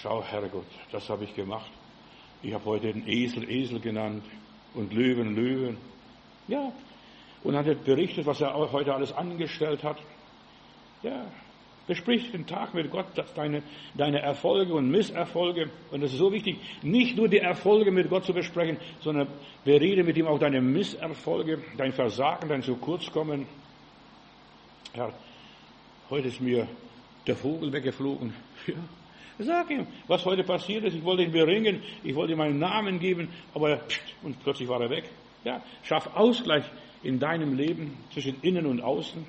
Schau, Herrgott, das habe ich gemacht. Ich habe heute den Esel Esel genannt und Löwen Löwen. Ja, und hat berichtet, was er heute alles angestellt hat. Ja, besprich den Tag mit Gott, dass deine, deine Erfolge und Misserfolge, und das ist so wichtig, nicht nur die Erfolge mit Gott zu besprechen, sondern berede mit ihm auch deine Misserfolge, dein Versagen, dein zu kurz kommen. Herr, Heute ist mir der Vogel weggeflogen. Ja. Sag ihm, was heute passiert ist. Ich wollte ihn beringen, ich wollte ihm meinen Namen geben, aber und plötzlich war er weg. Ja, schaff Ausgleich in deinem Leben zwischen innen und außen.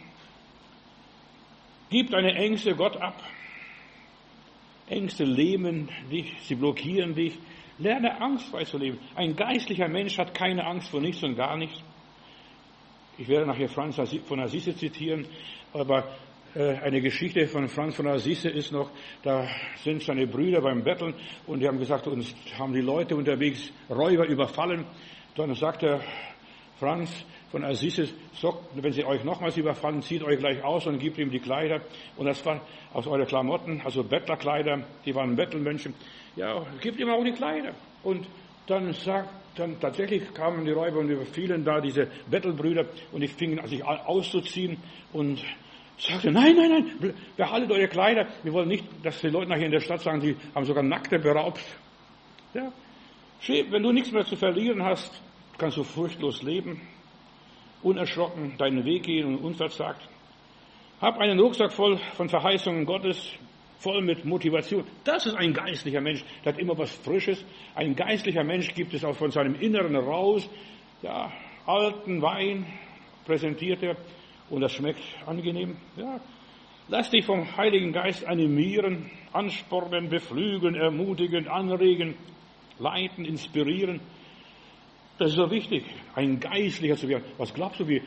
Gib deine Ängste Gott ab. Ängste lähmen dich, sie blockieren dich. Lerne angstfrei zu leben. Ein geistlicher Mensch hat keine Angst vor nichts und gar nichts. Ich werde nachher Franz von Assisi zitieren, aber eine Geschichte von Franz von Assisi ist noch, da sind seine Brüder beim Betteln und die haben gesagt, uns haben die Leute unterwegs Räuber überfallen. Dann sagt der Franz von Assisi, wenn sie euch nochmals überfallen, zieht euch gleich aus und gibt ihm die Kleider. Und das war aus euren Klamotten, also Bettlerkleider, die waren Bettelmenschen. Ja, gibt ihm auch die Kleider. Und dann sagt, dann tatsächlich kamen die Räuber und überfielen da diese Bettelbrüder und die fingen sich auszuziehen und sagte, nein, nein, nein, behaltet eure Kleider. Wir wollen nicht, dass die Leute nachher in der Stadt sagen, die haben sogar Nackte beraubt. Ja. Wenn du nichts mehr zu verlieren hast, kannst du furchtlos leben, unerschrocken deinen Weg gehen und unverzagt. Hab einen Rucksack voll von Verheißungen Gottes, voll mit Motivation. Das ist ein geistlicher Mensch, der hat immer was Frisches. Ein geistlicher Mensch gibt es auch von seinem Inneren raus. Ja, alten Wein präsentiert er und das schmeckt angenehm. Ja. Lass dich vom Heiligen Geist animieren, anspornen, beflügeln, ermutigen, anregen, leiten, inspirieren. Das ist so wichtig, ein Geistlicher zu werden. Was glaubst du, wie,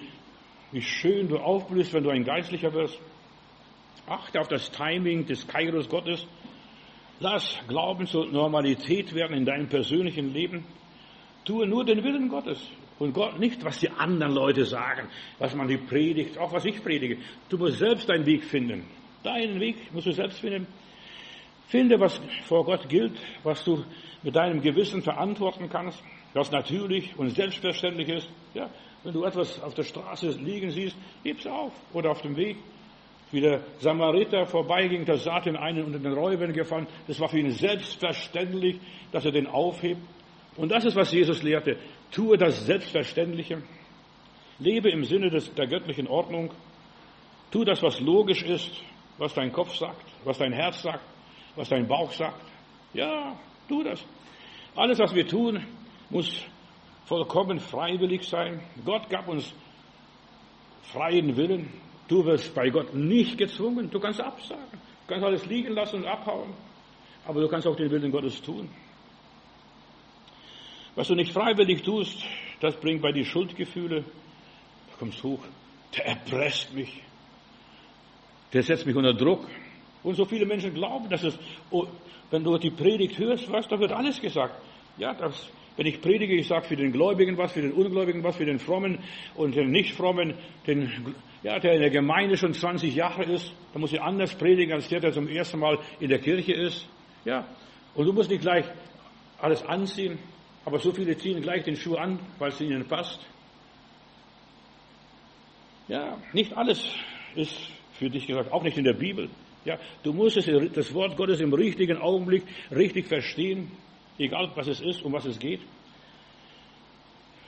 wie schön du aufblühst, wenn du ein Geistlicher wirst? Achte auf das Timing des Kairos Gottes. Lass Glauben zur Normalität werden in deinem persönlichen Leben. Tue nur den Willen Gottes. Und Gott nicht, was die anderen Leute sagen, was man die predigt, auch was ich predige. Du musst selbst deinen Weg finden. Deinen Weg musst du selbst finden. Finde, was vor Gott gilt, was du mit deinem Gewissen verantworten kannst, was natürlich und selbstverständlich ist. Ja, wenn du etwas auf der Straße liegen siehst, heb's auf oder auf dem Weg. Wie der Samariter vorbeiging, da sah den einen unter den Räubern gefallen. Das war für ihn selbstverständlich, dass er den aufhebt. Und das ist, was Jesus lehrte. Tue das Selbstverständliche. Lebe im Sinne des, der göttlichen Ordnung. Tu das, was logisch ist, was dein Kopf sagt, was dein Herz sagt, was dein Bauch sagt. Ja, tu das. Alles, was wir tun, muss vollkommen freiwillig sein. Gott gab uns freien Willen. Du wirst bei Gott nicht gezwungen. Du kannst absagen. Du kannst alles liegen lassen und abhauen. Aber du kannst auch den Willen Gottes tun. Was du nicht freiwillig tust, das bringt bei dir Schuldgefühle. Du kommst hoch. Der erpresst mich. Der setzt mich unter Druck. Und so viele Menschen glauben, dass es, oh, wenn du die Predigt hörst, was, da wird alles gesagt. Ja, das, wenn ich predige, ich sage für den Gläubigen was, für den Ungläubigen was, für den Frommen und den Nichtfrommen, den, ja, der in der Gemeinde schon 20 Jahre ist, da muss ich anders predigen, als der, der zum ersten Mal in der Kirche ist. Ja, und du musst nicht gleich alles anziehen, aber so viele ziehen gleich den Schuh an, weil es ihnen passt. Ja, nicht alles ist für dich gesagt, auch nicht in der Bibel. Ja, du musst das Wort Gottes im richtigen Augenblick richtig verstehen, egal was es ist, um was es geht.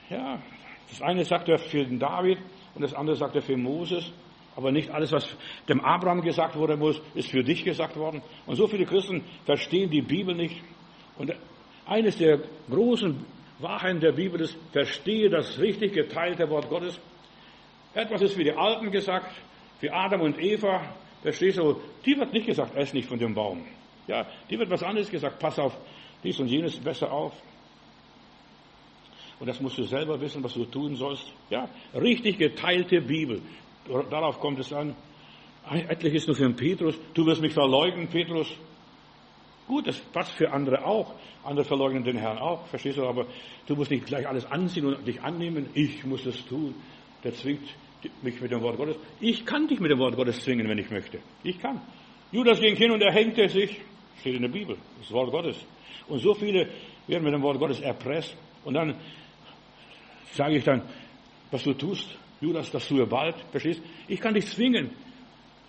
Ja, das eine sagt er für den David und das andere sagt er für Moses. Aber nicht alles, was dem Abraham gesagt wurde, muss, ist für dich gesagt worden. Und so viele Christen verstehen die Bibel nicht. Und eines der großen Wahrheiten der Bibel ist, verstehe das richtig geteilte Wort Gottes. Etwas ist für die Alten gesagt, für Adam und Eva, verstehst du, die wird nicht gesagt, ess nicht von dem Baum. Ja, die wird was anderes gesagt, pass auf dies und jenes besser auf. Und das musst du selber wissen, was du tun sollst. Ja, richtig geteilte Bibel. Darauf kommt es an. Etlich ist nur für den Petrus. Du wirst mich verleugnen, Petrus. Gut, das passt für andere auch. Andere verleugnen den Herrn auch, verstehst du? Aber du musst nicht gleich alles anziehen und dich annehmen. Ich muss es tun. Der zwingt mich mit dem Wort Gottes. Ich kann dich mit dem Wort Gottes zwingen, wenn ich möchte. Ich kann. Judas ging hin und er hängte sich. Steht in der Bibel. Das Wort Gottes. Und so viele werden mit dem Wort Gottes erpresst. Und dann sage ich dann, was du tust, Judas, das tue bald. Verstehst? Ich kann dich zwingen.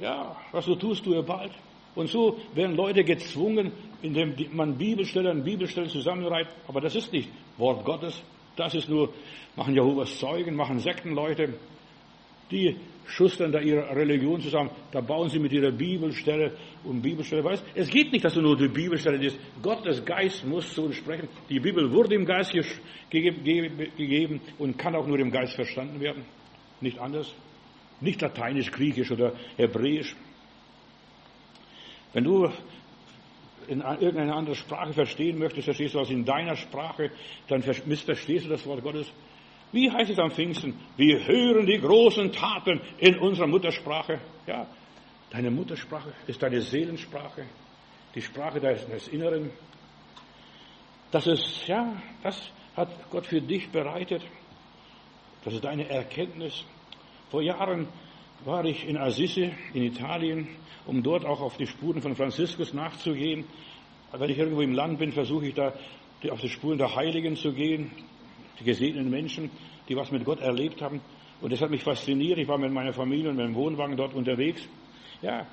Ja, was du tust, tue bald. Und so werden Leute gezwungen, indem man Bibelstellen an Bibelstellen zusammenreiht. Aber das ist nicht Wort Gottes. Das ist nur, machen Jehovas Zeugen, machen Sektenleute, die schustern da ihre Religion zusammen, da bauen sie mit ihrer Bibelstelle und Bibelstelle. Weißt, es geht nicht, dass du nur die Bibelstelle liest. Gottes Geist muss zu uns sprechen. Die Bibel wurde im Geist gegeben und kann auch nur im Geist verstanden werden. Nicht anders. Nicht lateinisch, griechisch oder hebräisch. Wenn du in irgendeine andere Sprache verstehen möchtest, verstehst du was in deiner Sprache, dann missverstehst du das Wort Gottes. Wie heißt es am Pfingsten? Wir hören die großen Taten in unserer Muttersprache. Ja, deine Muttersprache ist deine Seelensprache, die Sprache deines Inneren. Das ist, ja, das hat Gott für dich bereitet. Das ist deine Erkenntnis. Vor Jahren war ich in Assisi in Italien, um dort auch auf die Spuren von Franziskus nachzugehen. Wenn ich irgendwo im Land bin, versuche ich da auf die Spuren der Heiligen zu gehen die gesegneten Menschen, die was mit Gott erlebt haben. Und das hat mich fasziniert. Ich war mit meiner Familie und mit dem Wohnwagen dort unterwegs. Ja,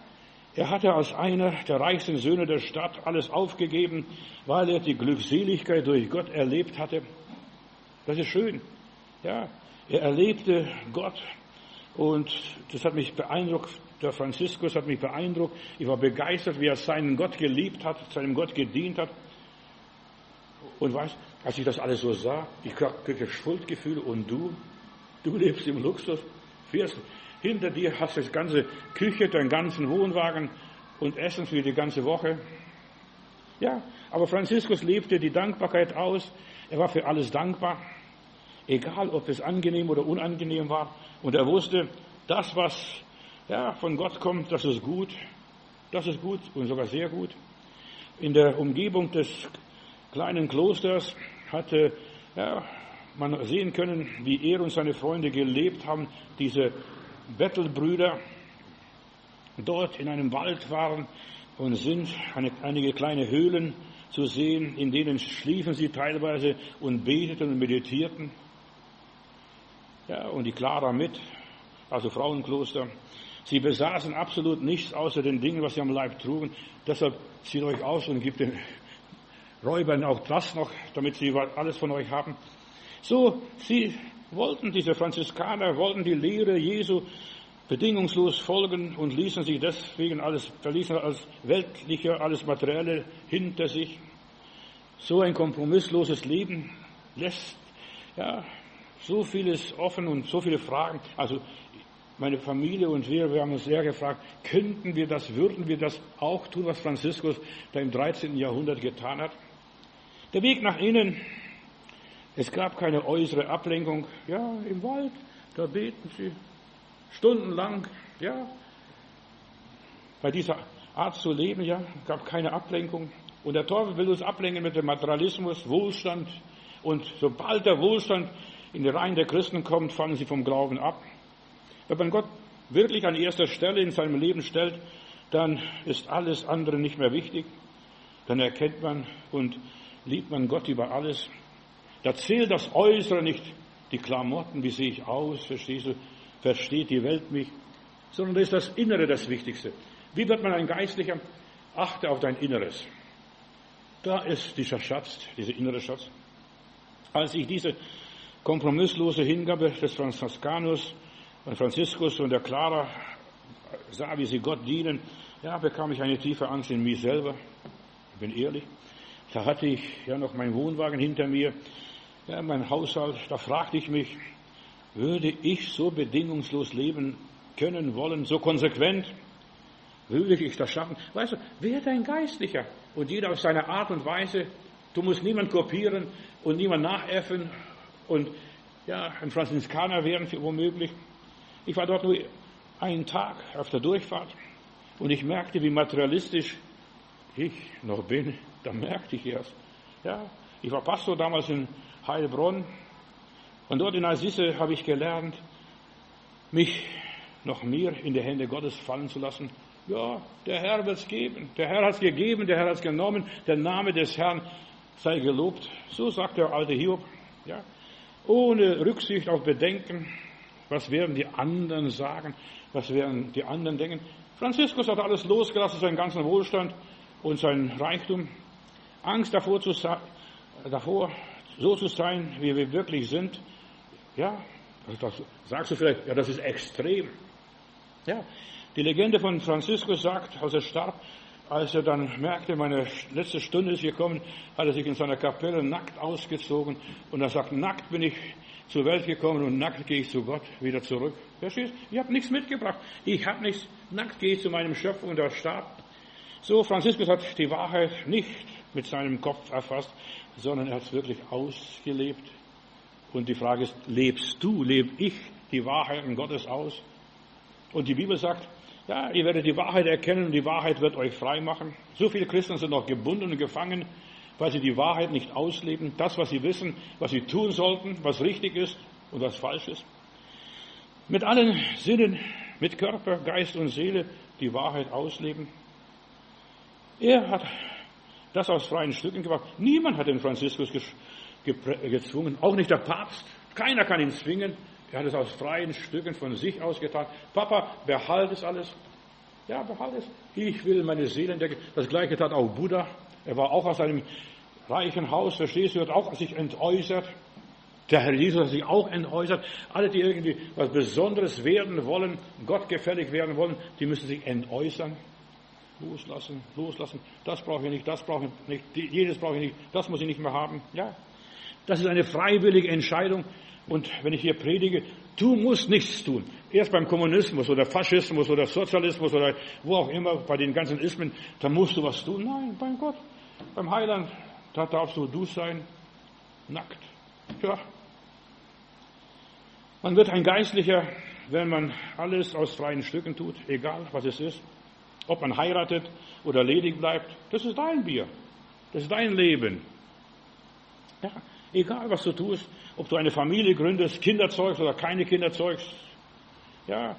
er hatte als einer der reichsten Söhne der Stadt alles aufgegeben, weil er die Glückseligkeit durch Gott erlebt hatte. Das ist schön. Ja, er erlebte Gott und das hat mich beeindruckt. Der Franziskus hat mich beeindruckt. Ich war begeistert, wie er seinen Gott geliebt hat, seinem Gott gedient hat. Und weißt, als ich das alles so sah, ich kriege Schuldgefühle und du, du lebst im Luxus, fährst hinter dir, hast das ganze Küche, deinen ganzen Wohnwagen und Essen für die ganze Woche. Ja, aber Franziskus lebte die Dankbarkeit aus. Er war für alles dankbar, egal ob es angenehm oder unangenehm war. Und er wusste, das, was ja, von Gott kommt, das ist gut. Das ist gut und sogar sehr gut. In der Umgebung des kleinen Klosters hatte ja, man sehen können, wie er und seine Freunde gelebt haben, diese Bettelbrüder dort in einem Wald waren und sind eine, einige kleine Höhlen zu sehen, in denen schliefen sie teilweise und beteten und meditierten. Ja, und die Clara mit, also Frauenkloster. Sie besaßen absolut nichts außer den Dingen, was sie am Leib trugen. Deshalb zieht euch aus und gebt den räubern auch das noch, damit sie alles von euch haben. So, sie wollten, diese Franziskaner, wollten die Lehre Jesu bedingungslos folgen und ließen sich deswegen alles, verließen alles Weltliche, alles Materielle hinter sich. So ein kompromissloses Leben lässt, ja, so vieles offen und so viele Fragen. Also, meine Familie und wir, wir haben uns sehr gefragt, könnten wir das, würden wir das auch tun, was Franziskus da im 13. Jahrhundert getan hat? Der Weg nach innen, es gab keine äußere Ablenkung. Ja, im Wald, da beten sie stundenlang, ja. Bei dieser Art zu leben, ja, gab keine Ablenkung. Und der Teufel will uns ablenken mit dem Materialismus, Wohlstand. Und sobald der Wohlstand in die Reihen der Christen kommt, fallen sie vom Glauben ab. Wenn man Gott wirklich an erster Stelle in seinem Leben stellt, dann ist alles andere nicht mehr wichtig. Dann erkennt man und liebt man Gott über alles. Da zählt das Äußere nicht, die Klamotten, wie sehe ich aus, verstehst du, versteht die Welt mich, sondern da ist das Innere das Wichtigste. Wie wird man ein Geistlicher? Achte auf dein Inneres. Da ist dieser Schatz, dieser innere Schatz. Als ich diese kompromisslose Hingabe des Franziskanus und Franziskus und der Clara sah, wie sie Gott dienen, ja, bekam ich eine tiefe Angst in mir selber. Ich bin ehrlich. Da hatte ich ja noch meinen Wohnwagen hinter mir, ja, mein Haushalt. Da fragte ich mich, würde ich so bedingungslos leben können, wollen, so konsequent? Würde ich das schaffen? Weißt du, werde ein Geistlicher und jeder auf seine Art und Weise. Du musst niemand kopieren und niemand nachäffen und ja, ein Franziskaner werden womöglich. Ich war dort nur einen Tag auf der Durchfahrt und ich merkte, wie materialistisch ich noch bin. Da merkte ich erst. Ja, ich war Pastor damals in Heilbronn und dort in Assise habe ich gelernt, mich noch mehr in die Hände Gottes fallen zu lassen. Ja, der Herr wird es geben. Der Herr hat es gegeben, der Herr hat es genommen. Der Name des Herrn sei gelobt. So sagt der alte Hiob. Ja, ohne Rücksicht auf Bedenken. Was werden die anderen sagen? Was werden die anderen denken? Franziskus hat alles losgelassen, seinen ganzen Wohlstand und sein Reichtum. Angst davor, zu, davor so zu sein, wie wir wirklich sind. Ja, das sagst du vielleicht, ja, das ist extrem. Ja, die Legende von Franziskus sagt, als er starb, als er dann merkte, meine letzte Stunde ist gekommen, hat er sich in seiner Kapelle nackt ausgezogen und er sagt, nackt bin ich zur Welt gekommen und nackt gehe ich zu Gott wieder zurück. Verstehst? Ich habe nichts mitgebracht. Ich habe nichts. Nackt gehe ich zu meinem Schöpfer und er starb. So, Franziskus hat die Wahrheit nicht mit seinem Kopf erfasst, sondern er hat es wirklich ausgelebt. Und die Frage ist, lebst du, lebe ich die Wahrheiten Gottes aus? Und die Bibel sagt, ja, ihr werdet die Wahrheit erkennen und die Wahrheit wird euch frei machen. So viele Christen sind noch gebunden und gefangen, weil sie die Wahrheit nicht ausleben. Das, was sie wissen, was sie tun sollten, was richtig ist und was falsch ist. Mit allen Sinnen, mit Körper, Geist und Seele die Wahrheit ausleben. Er hat das aus freien Stücken gemacht. Niemand hat den Franziskus gezwungen, auch nicht der Papst. Keiner kann ihn zwingen. Er hat es aus freien Stücken von sich aus getan. Papa, behalte es alles. Ja, behalte es. Ich will meine Seele entdecken. Das gleiche tat auch Buddha. Er war auch aus einem reichen Haus, verstehst du, hat auch sich entäußert. Der Herr Jesus hat sich auch entäußert. Alle, die irgendwie was Besonderes werden wollen, Gott gefällig werden wollen, die müssen sich entäußern. Loslassen, loslassen. Das brauche ich nicht, das brauche ich nicht, jedes brauche ich nicht, das muss ich nicht mehr haben. Ja, das ist eine freiwillige Entscheidung. Und wenn ich hier predige, du musst nichts tun. Erst beim Kommunismus oder Faschismus oder Sozialismus oder wo auch immer, bei den ganzen Ismen, da musst du was tun. Nein, beim Gott, beim Heiland, da darfst du du sein, nackt. Ja. Man wird ein Geistlicher, wenn man alles aus freien Stücken tut, egal was es ist. Ob man heiratet oder ledig bleibt, das ist dein Bier. Das ist dein Leben. Ja, egal was du tust, ob du eine Familie gründest, Kinder zeugst oder keine Kinder zeugst. Ja,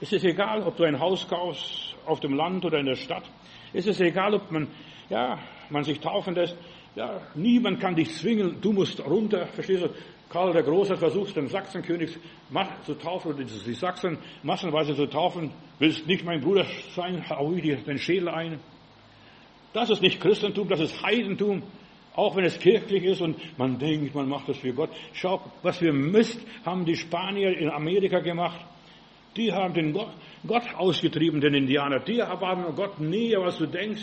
es ist egal, ob du ein Haus kaufst auf dem Land oder in der Stadt. Es ist egal, ob man, ja, man sich taufen lässt. Ja, niemand kann dich zwingen, du musst runter, verstehst du? Karl der Große hat versucht, den Sachsenkönig zu taufen, oder die Sachsen massenweise zu taufen. Willst nicht mein Bruder sein, hau dir den Schädel ein. Das ist nicht Christentum, das ist Heidentum. Auch wenn es kirchlich ist und man denkt, man macht das für Gott. Schau, was für Mist haben die Spanier in Amerika gemacht. Die haben den Gott, Gott ausgetrieben, den Indianer. Die waren Gott näher, was du denkst.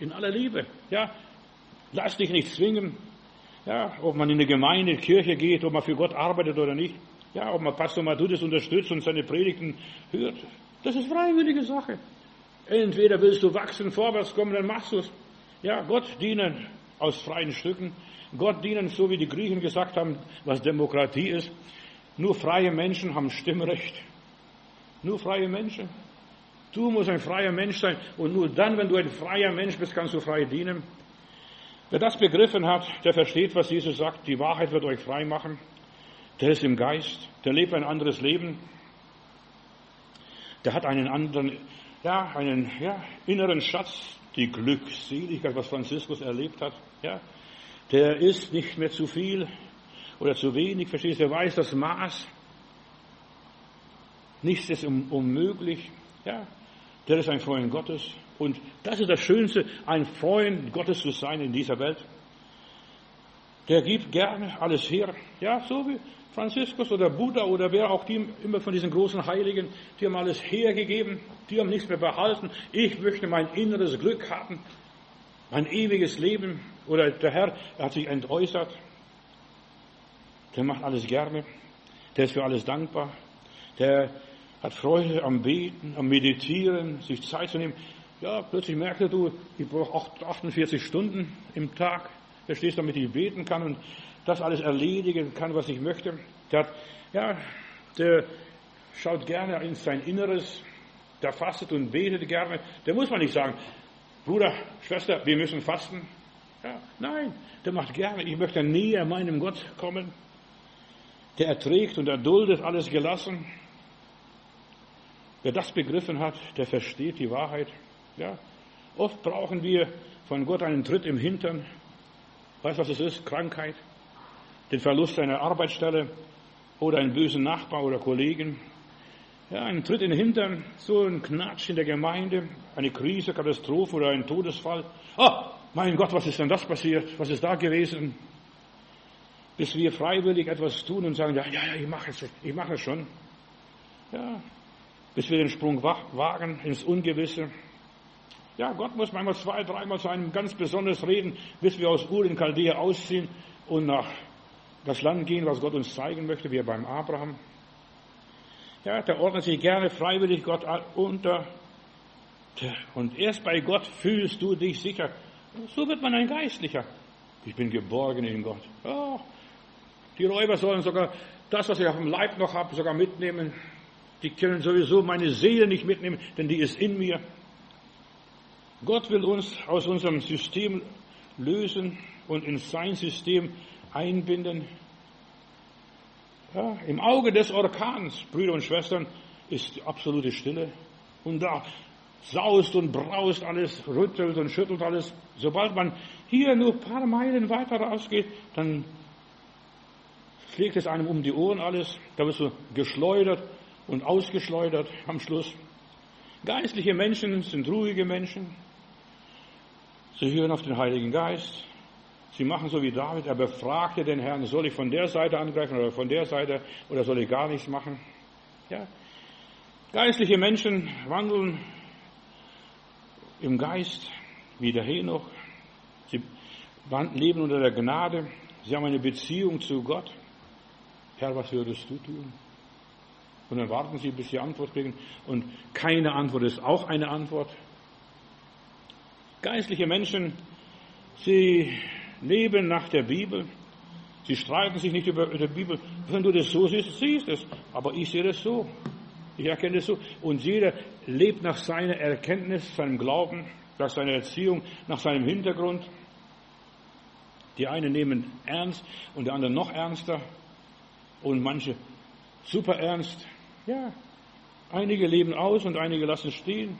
In aller Liebe. Ja, lass dich nicht zwingen. Ja, ob man in eine Gemeinde, in Kirche geht, ob man für Gott arbeitet oder nicht. Ja, ob man Pastor Matthäus unterstützt und seine Predigten hört. Das ist freiwillige Sache. Entweder willst du wachsen, vorwärts kommen, dann machst du es. Ja, Gott dienen aus freien Stücken. Gott dienen, so wie die Griechen gesagt haben, was Demokratie ist. Nur freie Menschen haben Stimmrecht. Nur freie Menschen. Du musst ein freier Mensch sein. Und nur dann, wenn du ein freier Mensch bist, kannst du frei dienen. Wer das begriffen hat, der versteht, was Jesus sagt. Die Wahrheit wird euch frei machen. Der ist im Geist. Der lebt ein anderes Leben. Der hat einen anderen, ja, einen ja, inneren Schatz, die Glückseligkeit, was Franziskus erlebt hat. Ja, der ist nicht mehr zu viel oder zu wenig, verstehst du? Er weiß das Maß. Nichts ist unmöglich. Ja, der ist ein Freund Gottes. Und das ist das Schönste, ein Freund Gottes zu sein in dieser Welt. Der gibt gerne alles her. Ja, so wie Franziskus oder Buddha oder wer auch die immer von diesen großen Heiligen, die haben alles hergegeben, die haben nichts mehr behalten. Ich möchte mein inneres Glück haben, mein ewiges Leben. Oder der Herr hat sich entäußert. Der macht alles gerne. Der ist für alles dankbar. Der hat Freude am Beten, am Meditieren, sich Zeit zu nehmen. Ja, plötzlich merkte du, ich brauche 48 Stunden im Tag. Verstehst, damit ich beten kann und das alles erledigen kann, was ich möchte. Der, hat, ja, der schaut gerne in sein Inneres, der fastet und betet gerne. Der muss man nicht sagen, Bruder, Schwester, wir müssen fasten. Ja, nein, der macht gerne, ich möchte näher meinem Gott kommen. Der erträgt und erduldet alles gelassen. Wer das begriffen hat, der versteht die Wahrheit. Ja, oft brauchen wir von Gott einen Tritt im Hintern. Weißt du, was es ist? Krankheit, den Verlust einer Arbeitsstelle oder einen bösen Nachbar oder Kollegen. Ja, ein Tritt in den Hintern, so ein Knatsch in der Gemeinde, eine Krise, Katastrophe oder ein Todesfall. Oh, mein Gott, was ist denn das passiert? Was ist da gewesen? Bis wir freiwillig etwas tun und sagen, ja, ja, ja, ich mache es, ich mache es schon. Ja, bis wir den Sprung wagen ins Ungewisse. Ja, Gott muss manchmal zwei, dreimal zu einem ganz besonders reden, bis wir aus Ur in Chaldea ausziehen und nach das Land gehen, was Gott uns zeigen möchte, wie beim Abraham. Ja, der ordnet sich gerne freiwillig Gott unter. Und erst bei Gott fühlst du dich sicher. So wird man ein Geistlicher. Ich bin geborgen in Gott. Oh, die Räuber sollen sogar das, was ich auf dem Leib noch habe, sogar mitnehmen. Die können sowieso meine Seele nicht mitnehmen, denn die ist in mir. Gott will uns aus unserem System lösen und in sein System einbinden. Ja, Im Auge des Orkans, Brüder und Schwestern, ist absolute Stille. Und da saust und braust alles, rüttelt und schüttelt alles. Sobald man hier nur ein paar Meilen weiter rausgeht, dann schlägt es einem um die Ohren alles. Da wirst du geschleudert und ausgeschleudert am Schluss. Geistliche Menschen sind ruhige Menschen. Sie hören auf den Heiligen Geist. Sie machen so wie David, er befragte den Herrn, soll ich von der Seite angreifen oder von der Seite oder soll ich gar nichts machen? Ja. Geistliche Menschen wandeln im Geist wie der Henoch. Sie leben unter der Gnade. Sie haben eine Beziehung zu Gott. Herr, was würdest du tun? Und dann warten sie, bis sie Antwort kriegen. Und keine Antwort ist auch eine Antwort. Geistliche Menschen, sie leben nach der Bibel. Sie streiten sich nicht über die Bibel. Wenn du das so siehst, siehst es. Aber ich sehe das so. Ich erkenne das so. Und jeder lebt nach seiner Erkenntnis, seinem Glauben, nach seiner Erziehung, nach seinem Hintergrund. Die einen nehmen ernst und die anderen noch ernster. Und manche super ernst. Ja, einige leben aus und einige lassen stehen.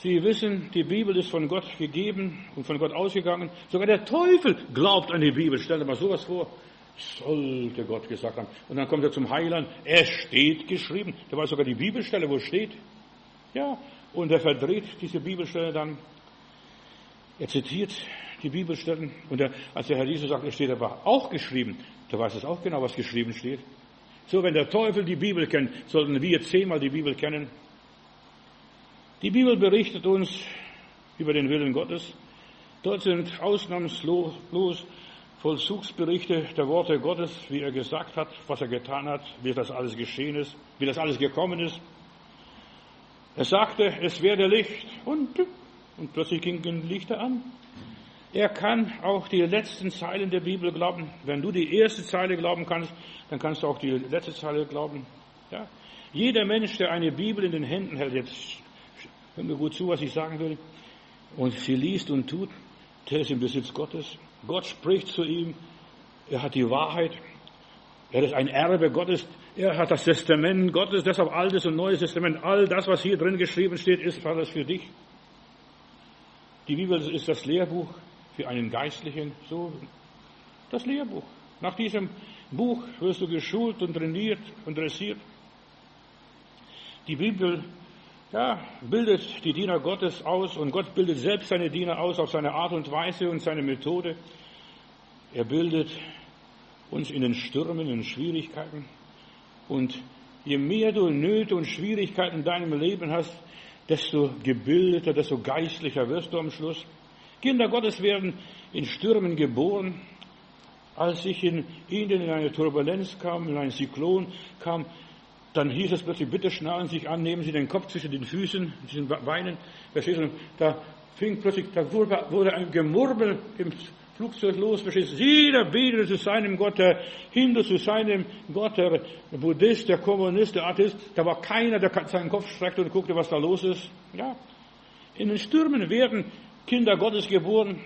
Sie wissen, die Bibel ist von Gott gegeben und von Gott ausgegangen. Sogar der Teufel glaubt an die Bibel. Stell dir mal sowas vor. Sollte Gott gesagt haben. Und dann kommt er zum Heiland. Es steht geschrieben. Da war sogar die Bibelstelle, wo es steht. Ja, und er verdreht diese Bibelstelle dann. Er zitiert die Bibelstellen und er, als der Herr Jesus sagt, es steht aber auch geschrieben, da weiß es auch genau, was geschrieben steht. So, wenn der Teufel die Bibel kennt, sollten wir zehnmal die Bibel kennen. Die Bibel berichtet uns über den Willen Gottes. Dort sind ausnahmslos Vollzugsberichte der Worte Gottes, wie er gesagt hat, was er getan hat, wie das alles geschehen ist, wie das alles gekommen ist. Er sagte, es werde Licht und, und plötzlich gingen Lichter an. Er kann auch die letzten Zeilen der Bibel glauben. Wenn du die erste Zeile glauben kannst, dann kannst du auch die letzte Zeile glauben. Ja? Jeder Mensch, der eine Bibel in den Händen hält, jetzt hör mir gut zu, was ich sagen will, und sie liest und tut, der ist im Besitz Gottes. Gott spricht zu ihm. Er hat die Wahrheit. Er ist ein Erbe Gottes. Er hat das Testament Gottes, deshalb Altes und Neues Testament. All das, was hier drin geschrieben steht, ist alles für dich. Die Bibel ist das Lehrbuch für einen Geistlichen. So, das Lehrbuch. Nach diesem Buch wirst du geschult und trainiert und dressiert. Die Bibel ja, bildet die Diener Gottes aus und Gott bildet selbst seine Diener aus auf seine Art und Weise und seine Methode. Er bildet uns in den Stürmen, in Schwierigkeiten. Und je mehr du Nöte und Schwierigkeiten in deinem Leben hast, desto gebildeter, desto geistlicher wirst du am Schluss. Kinder Gottes werden in Stürmen geboren. Als ich in Indien in eine Turbulenz kam, in einen Zyklon kam, dann hieß es plötzlich, bitte schnallen Sie sich an, nehmen Sie den Kopf zwischen den Füßen, zwischen den Beinen. Verstehst du? Da fing plötzlich, da wurde, ein Gemurmel im Flugzeug los. Verstehst du? Jeder betete zu seinem Gott, der Hindu zu seinem Gott, der Buddhist, der Kommunist, der Atheist. Da war keiner, der seinen Kopf streckte und guckte, was da los ist. Ja. In den Stürmen werden Kinder Gottes geboren.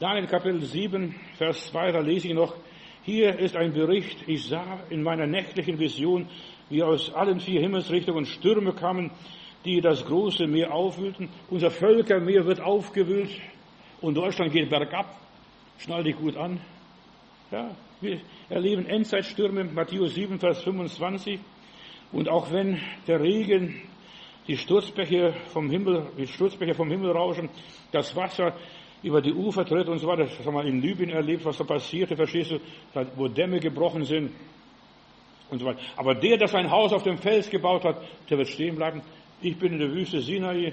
Daniel Kapitel 7, Vers 2, da lese ich noch, hier ist ein Bericht, ich sah in meiner nächtlichen Vision, wie aus allen vier Himmelsrichtungen Stürme kamen, die das große Meer aufwühlten. Unser Völkermeer wird aufgewühlt und Deutschland geht bergab. Schnall dich gut an. Ja, wir erleben Endzeitstürme, Matthäus 7, Vers 25. Und auch wenn der Regen, die Sturzbäche vom Himmel, die Sturzbäche vom Himmel rauschen, das Wasser über die Ufer tritt und so weiter, das haben wir in Libyen erlebt, was da passierte, verstehst du, wo Dämme gebrochen sind, und so weiter. Aber der, der sein Haus auf dem Fels gebaut hat, der wird stehen bleiben. Ich bin in der Wüste Sinai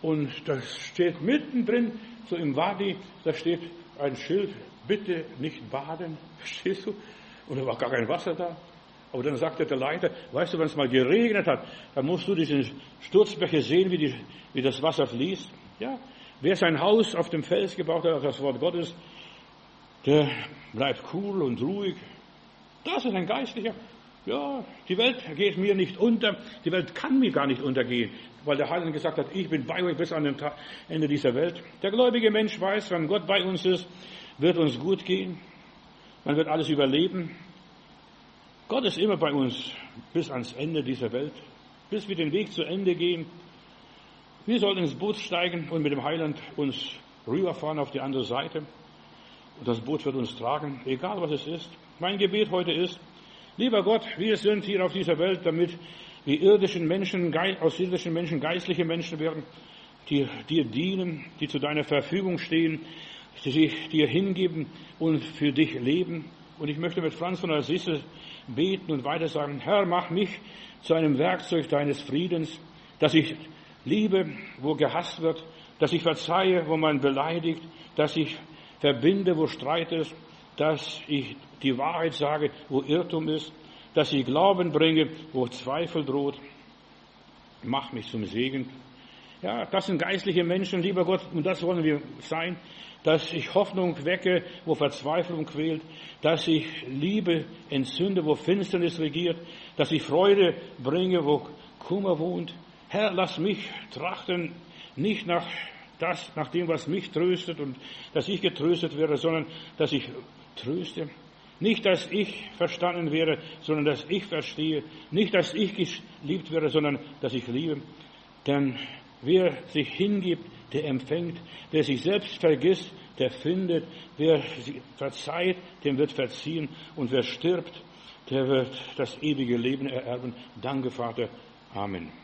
und da steht mittendrin, so im Wadi, da steht ein Schild, bitte nicht baden, verstehst du? Und da war gar kein Wasser da. Aber dann sagte der Leiter, weißt du, wenn es mal geregnet hat, dann musst du diesen Sturzbäche sehen, wie, die, wie das Wasser fließt. Ja, wer sein Haus auf dem Fels gebaut hat, das Wort Gottes, der bleibt cool und ruhig. Das ist ein Geistlicher. Ja, die Welt geht mir nicht unter, die Welt kann mir gar nicht untergehen, weil der Heiland gesagt hat, ich bin bei euch bis an den Ende dieser Welt. Der gläubige Mensch weiß, wenn Gott bei uns ist, wird uns gut gehen, man wird alles überleben. Gott ist immer bei uns bis ans Ende dieser Welt, bis wir den Weg zu Ende gehen. Wir sollten ins Boot steigen und mit dem Heiland uns rüberfahren auf die andere Seite. Und das Boot wird uns tragen, egal was es ist. Mein Gebet heute ist, Lieber Gott, wir sind hier auf dieser Welt, damit die irdischen Menschen, aus irdischen Menschen geistliche Menschen werden, die dir dienen, die zu deiner Verfügung stehen, die sich dir hingeben und für dich leben. Und ich möchte mit Franz von Assisi beten und weiter sagen, Herr, mach mich zu einem Werkzeug deines Friedens, dass ich liebe, wo gehasst wird, dass ich verzeihe, wo man beleidigt, dass ich verbinde, wo Streit ist, dass ich die Wahrheit sage, wo Irrtum ist, dass ich Glauben bringe, wo Zweifel droht. Mach mich zum Segen. Ja, das sind geistliche Menschen, lieber Gott, und das wollen wir sein, dass ich Hoffnung wecke, wo Verzweiflung quält, dass ich Liebe entzünde, wo Finsternis regiert, dass ich Freude bringe, wo Kummer wohnt. Herr, lass mich trachten, nicht nach das, nach dem, was mich tröstet und dass ich getröstet werde, sondern dass ich tröste. Nicht, dass ich verstanden wäre, sondern dass ich verstehe. Nicht, dass ich geliebt werde, sondern dass ich liebe. Denn wer sich hingibt, der empfängt. Wer sich selbst vergisst, der findet. Wer verzeiht, dem wird verziehen. Und wer stirbt, der wird das ewige Leben ererben. Danke, Vater. Amen.